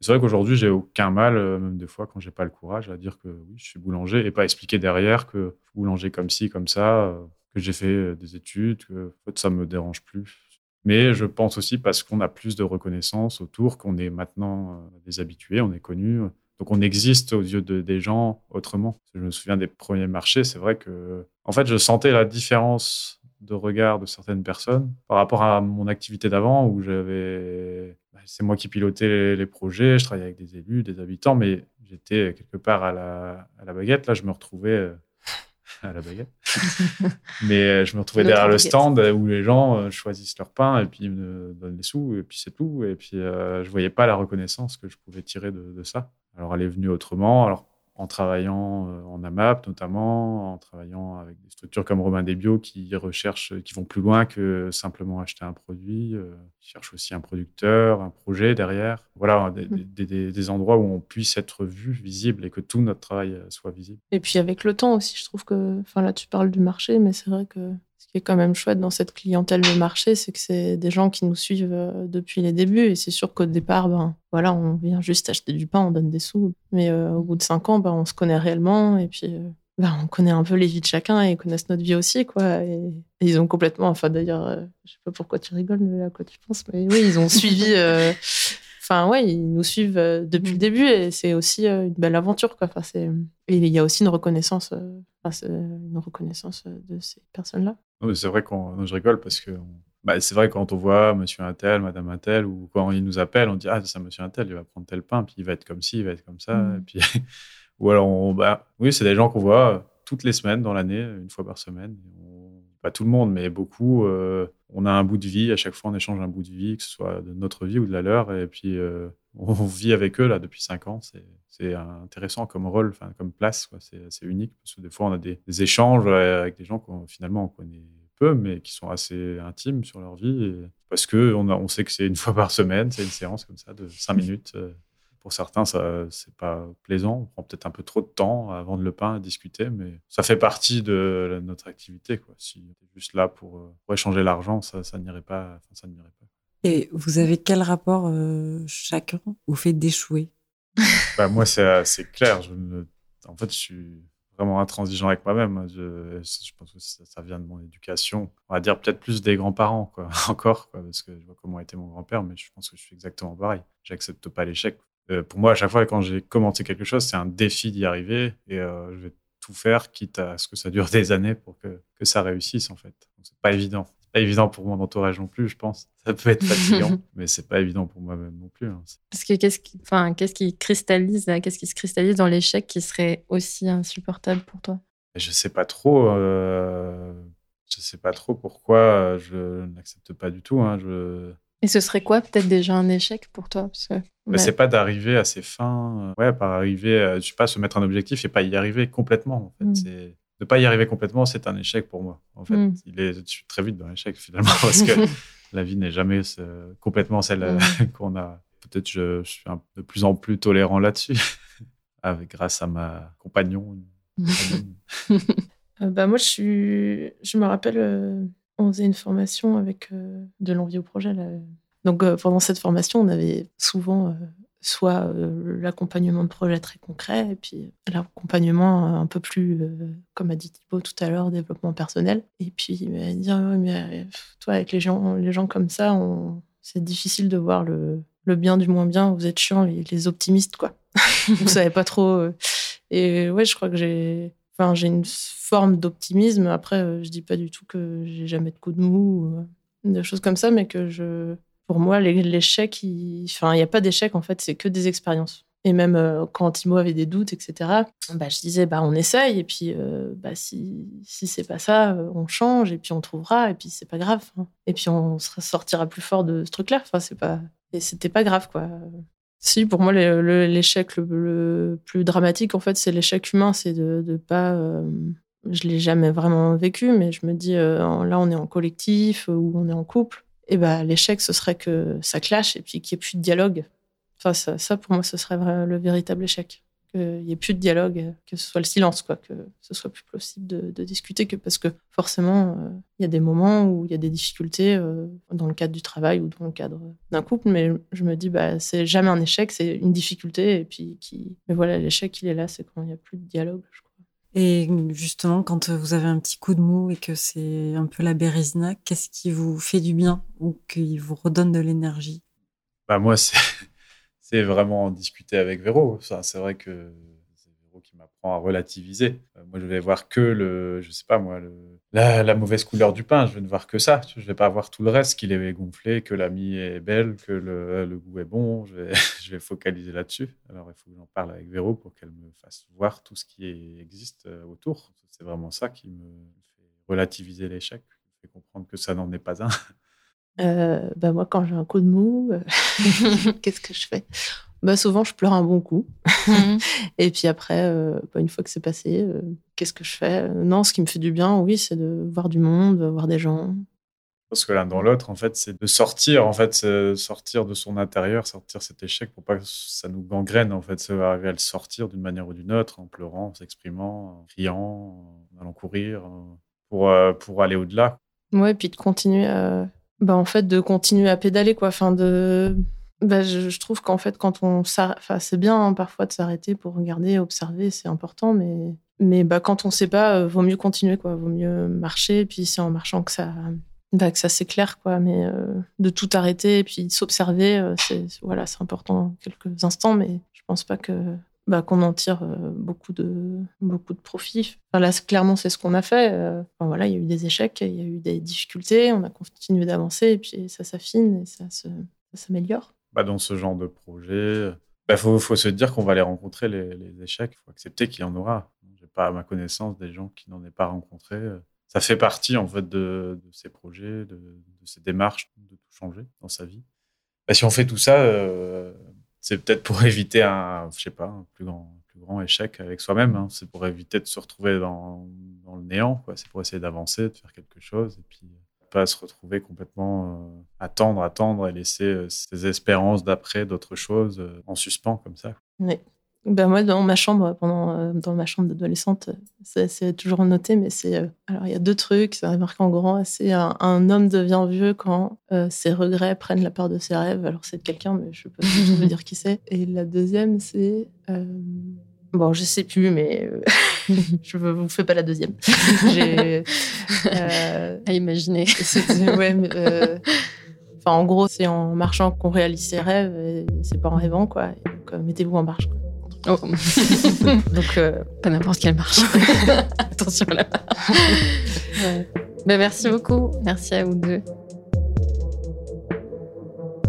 c'est vrai qu'aujourd'hui, j'ai aucun mal, euh, même des fois quand j'ai pas le courage, à dire que oui, je suis boulanger et pas expliquer derrière que boulanger comme ci, comme ça, euh, que j'ai fait des études, que en fait, ça me dérange plus. Mais je pense aussi parce qu'on a plus de reconnaissance autour, qu'on est maintenant des habitués, on est connus. Donc on existe aux yeux de, des gens autrement. Je me souviens des premiers marchés, c'est vrai que en fait je sentais la différence de regard de certaines personnes par rapport à mon activité d'avant où j'avais. Bah, c'est moi qui pilotais les, projets, je travaillais avec des élus, des habitants, mais j'étais quelque part à la, à la baguette. Là, je me retrouvais. Euh, à la baguette. mais euh, je me retrouvais derrière le stand où les gens euh, choisissent leur pain et puis ils me donnent des sous et puis c'est tout. Et puis je voyais pas la reconnaissance que je pouvais tirer de, de ça. Alors elle est venue autrement. Alors en travaillant euh, en AMAP notamment, en travaillant avec des structures comme Romain Desbio qui recherchent, qui vont plus loin que simplement acheter un produit, euh, qui cherchent aussi un producteur, un projet derrière. Voilà, mmh. des, endroits où on puisse être vu, visible et que tout notre travail euh, soit visible. Et puis avec le temps aussi, je trouve que, enfin là tu parles du marché, mais c'est vrai que qui est quand même chouette dans cette clientèle de marché, c'est que c'est des gens qui nous suivent euh, depuis les débuts. Et c'est sûr qu'au départ, ben, voilà, on vient juste acheter du pain, on donne des sous. Mais euh, au bout de cinq ans, ben, on se connaît réellement. Et puis, euh, ben, on connaît un peu les vies de chacun et ils connaissent notre vie aussi. Quoi. Et, ils ont complètement, enfin d'ailleurs, je sais pas pourquoi tu rigoles, mais à quoi tu penses. Mais oui, ils ont suivi. Enfin, ouais, ils nous suivent depuis le mm. début et c'est aussi une belle aventure. Quoi. Enfin, c'est... Et il y a aussi une reconnaissance, une reconnaissance de ces personnes-là c'est vrai qu'on, je rigole parce que bah, c'est vrai quand on voit Monsieur Intel, Madame Intel, ou quand il nous appelle, on dit ah c'est Monsieur Intel, il va prendre tel pain, puis il va être comme ci, il va être comme ça, mmh. et puis ou alors on, bah, oui c'est des gens qu'on voit toutes les semaines dans l'année, une fois par semaine. pas tout le monde, mais beaucoup. Euh, on a un bout de vie, à chaque fois on échange un bout de vie, que ce soit de notre vie ou de la leur, et puis euh, on vit avec eux là depuis cinq ans. C'est intéressant comme rôle, comme place, c'est unique parce que des fois on a des, échanges avec des gens qu'on finalement on connaît peu, mais qui sont assez intimes sur leur vie, parce que on, on sait que c'est une fois par semaine, c'est une séance comme ça de cinq minutes. Euh, pour certains, ça c'est pas plaisant. On prend peut-être un peu trop de temps avant de le pain à discuter, mais ça fait partie de notre activité. Quoi. Si on juste là pour, euh, pour échanger l'argent, ça, ça n'irait pas. ça n'irait pas. Et vous avez quel rapport euh, chacun au fait d'échouer? Bah, Moi, c'est clair. Je en fait, je suis vraiment intransigeant avec moi-même. Je, je, pense que ça, vient de mon éducation. On va dire peut-être plus des grands-parents, quoi, encore, quoi, parce que je vois comment était mon grand-père, mais je pense que je suis exactement pareil. J'accepte pas l'échec. Euh, pour moi, à chaque fois, quand j'ai commencé quelque chose, c'est un défi d'y arriver et euh, je vais tout faire, quitte à ce que ça dure des années pour que, que ça réussisse, en fait. C'est pas évident pas évident pour mon entourage non plus, je pense. Ça peut être fatigant, mais c'est pas évident pour moi-même non plus. Hein. Parce que qu'est-ce qui, enfin, qu'est-ce qui cristallise, qu'est-ce qui se cristallise dans l'échec qui serait aussi insupportable pour toi? Je sais pas trop. Euh, je sais pas trop pourquoi je n'accepte pas du tout. Hein, je... Et ce serait quoi peut-être déjà un échec pour toi Parce que mais c'est pas d'arriver à ses fins, euh, ouais, par arriver, je sais pas, se mettre un objectif et pas y arriver complètement. En fait. Mm. Pas y arriver complètement, c'est un échec pour moi. En fait, mm. il est, je suis très vite dans l'échec finalement parce que la vie n'est jamais complètement celle euh, mm. qu'on a. Peut-être je, je, suis de plus en plus tolérant là-dessus, avec grâce à ma compagnon. Euh, bah moi, je suis, je me rappelle, euh, on faisait une formation avec de l'envie au projet. Donc pendant cette formation, on avait souvent soit euh, l'accompagnement de projets très concrets, et puis l'accompagnement un peu plus, euh, comme a dit Thibaut tout à l'heure, développement personnel. Et puis dire, mais toi, avec les gens, les gens comme ça, c'est difficile de voir le, bien du moins bien, vous êtes chiants, les, les optimistes, quoi. vous savez pas trop. Euh. Et ouais, je crois que j'ai. Enfin, j'ai une forme d'optimisme. Après, je dis pas du tout que j'ai jamais de coups de mou, ou des choses comme ça, mais que je, pour moi, l'échec, il enfin, n'y a pas d'échec, en fait, c'est que des expériences. Et même euh, quand Timo avait des doutes, etc., bah, je disais, bah, on essaye, et puis euh, bah, si, si c'est pas ça, euh, on change, et puis on trouvera, et puis c'est pas grave. Hein. Et puis on sortira plus fort de ce truc-là. Enfin, c'est pas... Et c'était pas grave, quoi. Si, pour moi, l'échec le, plus dramatique, en fait, c'est l'échec humain, c'est de, pas. je l'ai jamais vraiment vécu, mais je me dis, là, on est en collectif ou on est en couple et ben l'échec, ce serait que ça clash et puis qu'il n'y ait plus de dialogue. Enfin, ça, pour moi, ce serait le véritable échec. Qu'il n'y ait plus de dialogue, que ce soit le silence, quoi, que ce soit plus possible de, discuter, que parce que forcément, euh, il y a des moments où il y a des difficultés euh, dans le cadre du travail ou dans le cadre d'un couple, mais je me dis, bah, c'est jamais un échec, c'est une difficulté, et puis qui... Mais voilà, l'échec, il est là, c'est quand il n'y a plus de dialogue, je crois. Et justement, quand vous avez un petit coup de mou et que c'est un peu la bérésina, qu'est-ce qui vous fait du bien ou qui vous redonne de l'énergie? Bah Moi, c'est vraiment discuter avec Véro. C'est vrai que qui m'apprend à relativiser. Euh, moi, je vais voir que le, je sais pas moi, le, la, mauvaise couleur du pain. Je vais ne voir que ça. Je vais pas voir tout le reste, qu'il est gonflé, que la mie est belle, que le, le goût est bon. Je vais, je vais focaliser là-dessus. Alors, il faut que j'en parle avec Véro pour qu'elle me fasse voir tout ce qui existe euh, autour. C'est vraiment ça qui me fait relativiser l'échec, fait comprendre que ça n'en est pas un. Euh, bah moi, quand j'ai un coup de mou, qu'est-ce que je fais? Bah, souvent, je pleure un bon coup. Mhm. et puis après, euh, bah, une fois que c'est passé, euh, qu'est-ce que je fais? Non, ce qui me fait du bien, oui, c'est de voir du monde, voir des gens. Parce que l'un dans l'autre, en fait, c'est de sortir, en fait, sortir de son intérieur, sortir cet échec pour pas que ça nous gangrène, en fait, c'est arriver à le sortir d'une manière ou d'une autre, en pleurant, en s'exprimant, en criant, en allant courir, pour, euh, pour aller au-delà. Ouais, puis de continuer à, bah, en fait, de continuer à pédaler, quoi. Enfin, de bah, je, trouve qu'en fait, quand on enfin, c'est bien hein, parfois de s'arrêter pour regarder, observer, c'est important, mais, mais bah, quand on sait pas, euh, vaut mieux continuer, quoi. Vaut mieux marcher, puis c'est en marchant que ça, bah, que ça s'éclaire, quoi. Mais euh, de tout arrêter et puis s'observer, euh, c'est voilà, c'est important quelques instants, mais je pense pas que bah, qu'on en tire beaucoup de beaucoup de profit. Enfin, là, clairement, c'est ce qu'on a fait. Enfin, voilà, il y a eu des échecs, il y a eu des difficultés, on a continué d'avancer, et puis ça s'affine et ça s'améliore bah, dans ce genre de projet, il bah, faut, faut, se dire qu'on va les rencontrer, les, les échecs. Il faut accepter qu'il y en aura. Je n'ai pas à ma connaissance des gens qui n'en aient pas rencontré. Ça fait partie en fait de, ces projets, de, de, ces démarches, de tout changer dans sa vie. Bah, si on fait tout ça, euh, c'est peut-être pour éviter un, plus grand, plus grand échec avec soi-même. Hein. C'est pour éviter de se retrouver dans, le néant. C'est pour essayer d'avancer, de faire quelque chose. Et puis, pas se retrouver complètement euh, attendre, attendre et laisser euh, ses espérances d'après, d'autres choses euh, en suspens comme ça. Ben moi, dans ma chambre, pendant, dans ma chambre d'adolescente, c'est toujours noté, mais c'est. alors, il y a deux trucs, c'est marqué en grand. C'est un, homme devient vieux quand ses regrets prennent la part de ses rêves. Alors, c'est de quelqu'un, mais je peux pas veux dire qui c'est. Et la deuxième, c'est. bon, je sais plus, mais je vous fais pas la deuxième. J'ai, euh, à imaginer. Ouais, euh, enfin, en gros, c'est en marchant qu'on réalise ses rêves, et c'est pas en rêvant, quoi. donc, euh, mettez-vous en marche. Quoi. Oh. donc, pas n'importe quelle marche. Attention là. ouais. ben, merci beaucoup. Merci à vous deux.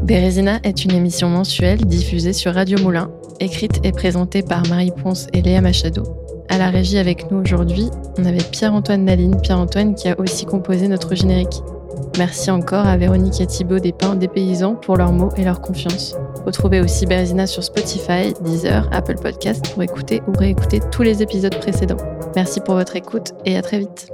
Bérésina est une émission mensuelle diffusée sur Radio Moulin, écrite et présentée par Marie Ponce et Léa Machado. À la régie avec nous aujourd'hui, on avait Pierre-Antoine Naline, Pierre-Antoine qui a aussi composé notre générique. Merci encore à Véronique et Thibault des des Paysans pour leurs mots et leur confiance. Retrouvez aussi Bérésina sur Spotify, Deezer, Apple Podcast pour écouter ou réécouter tous les épisodes précédents. Merci pour votre écoute et à très vite.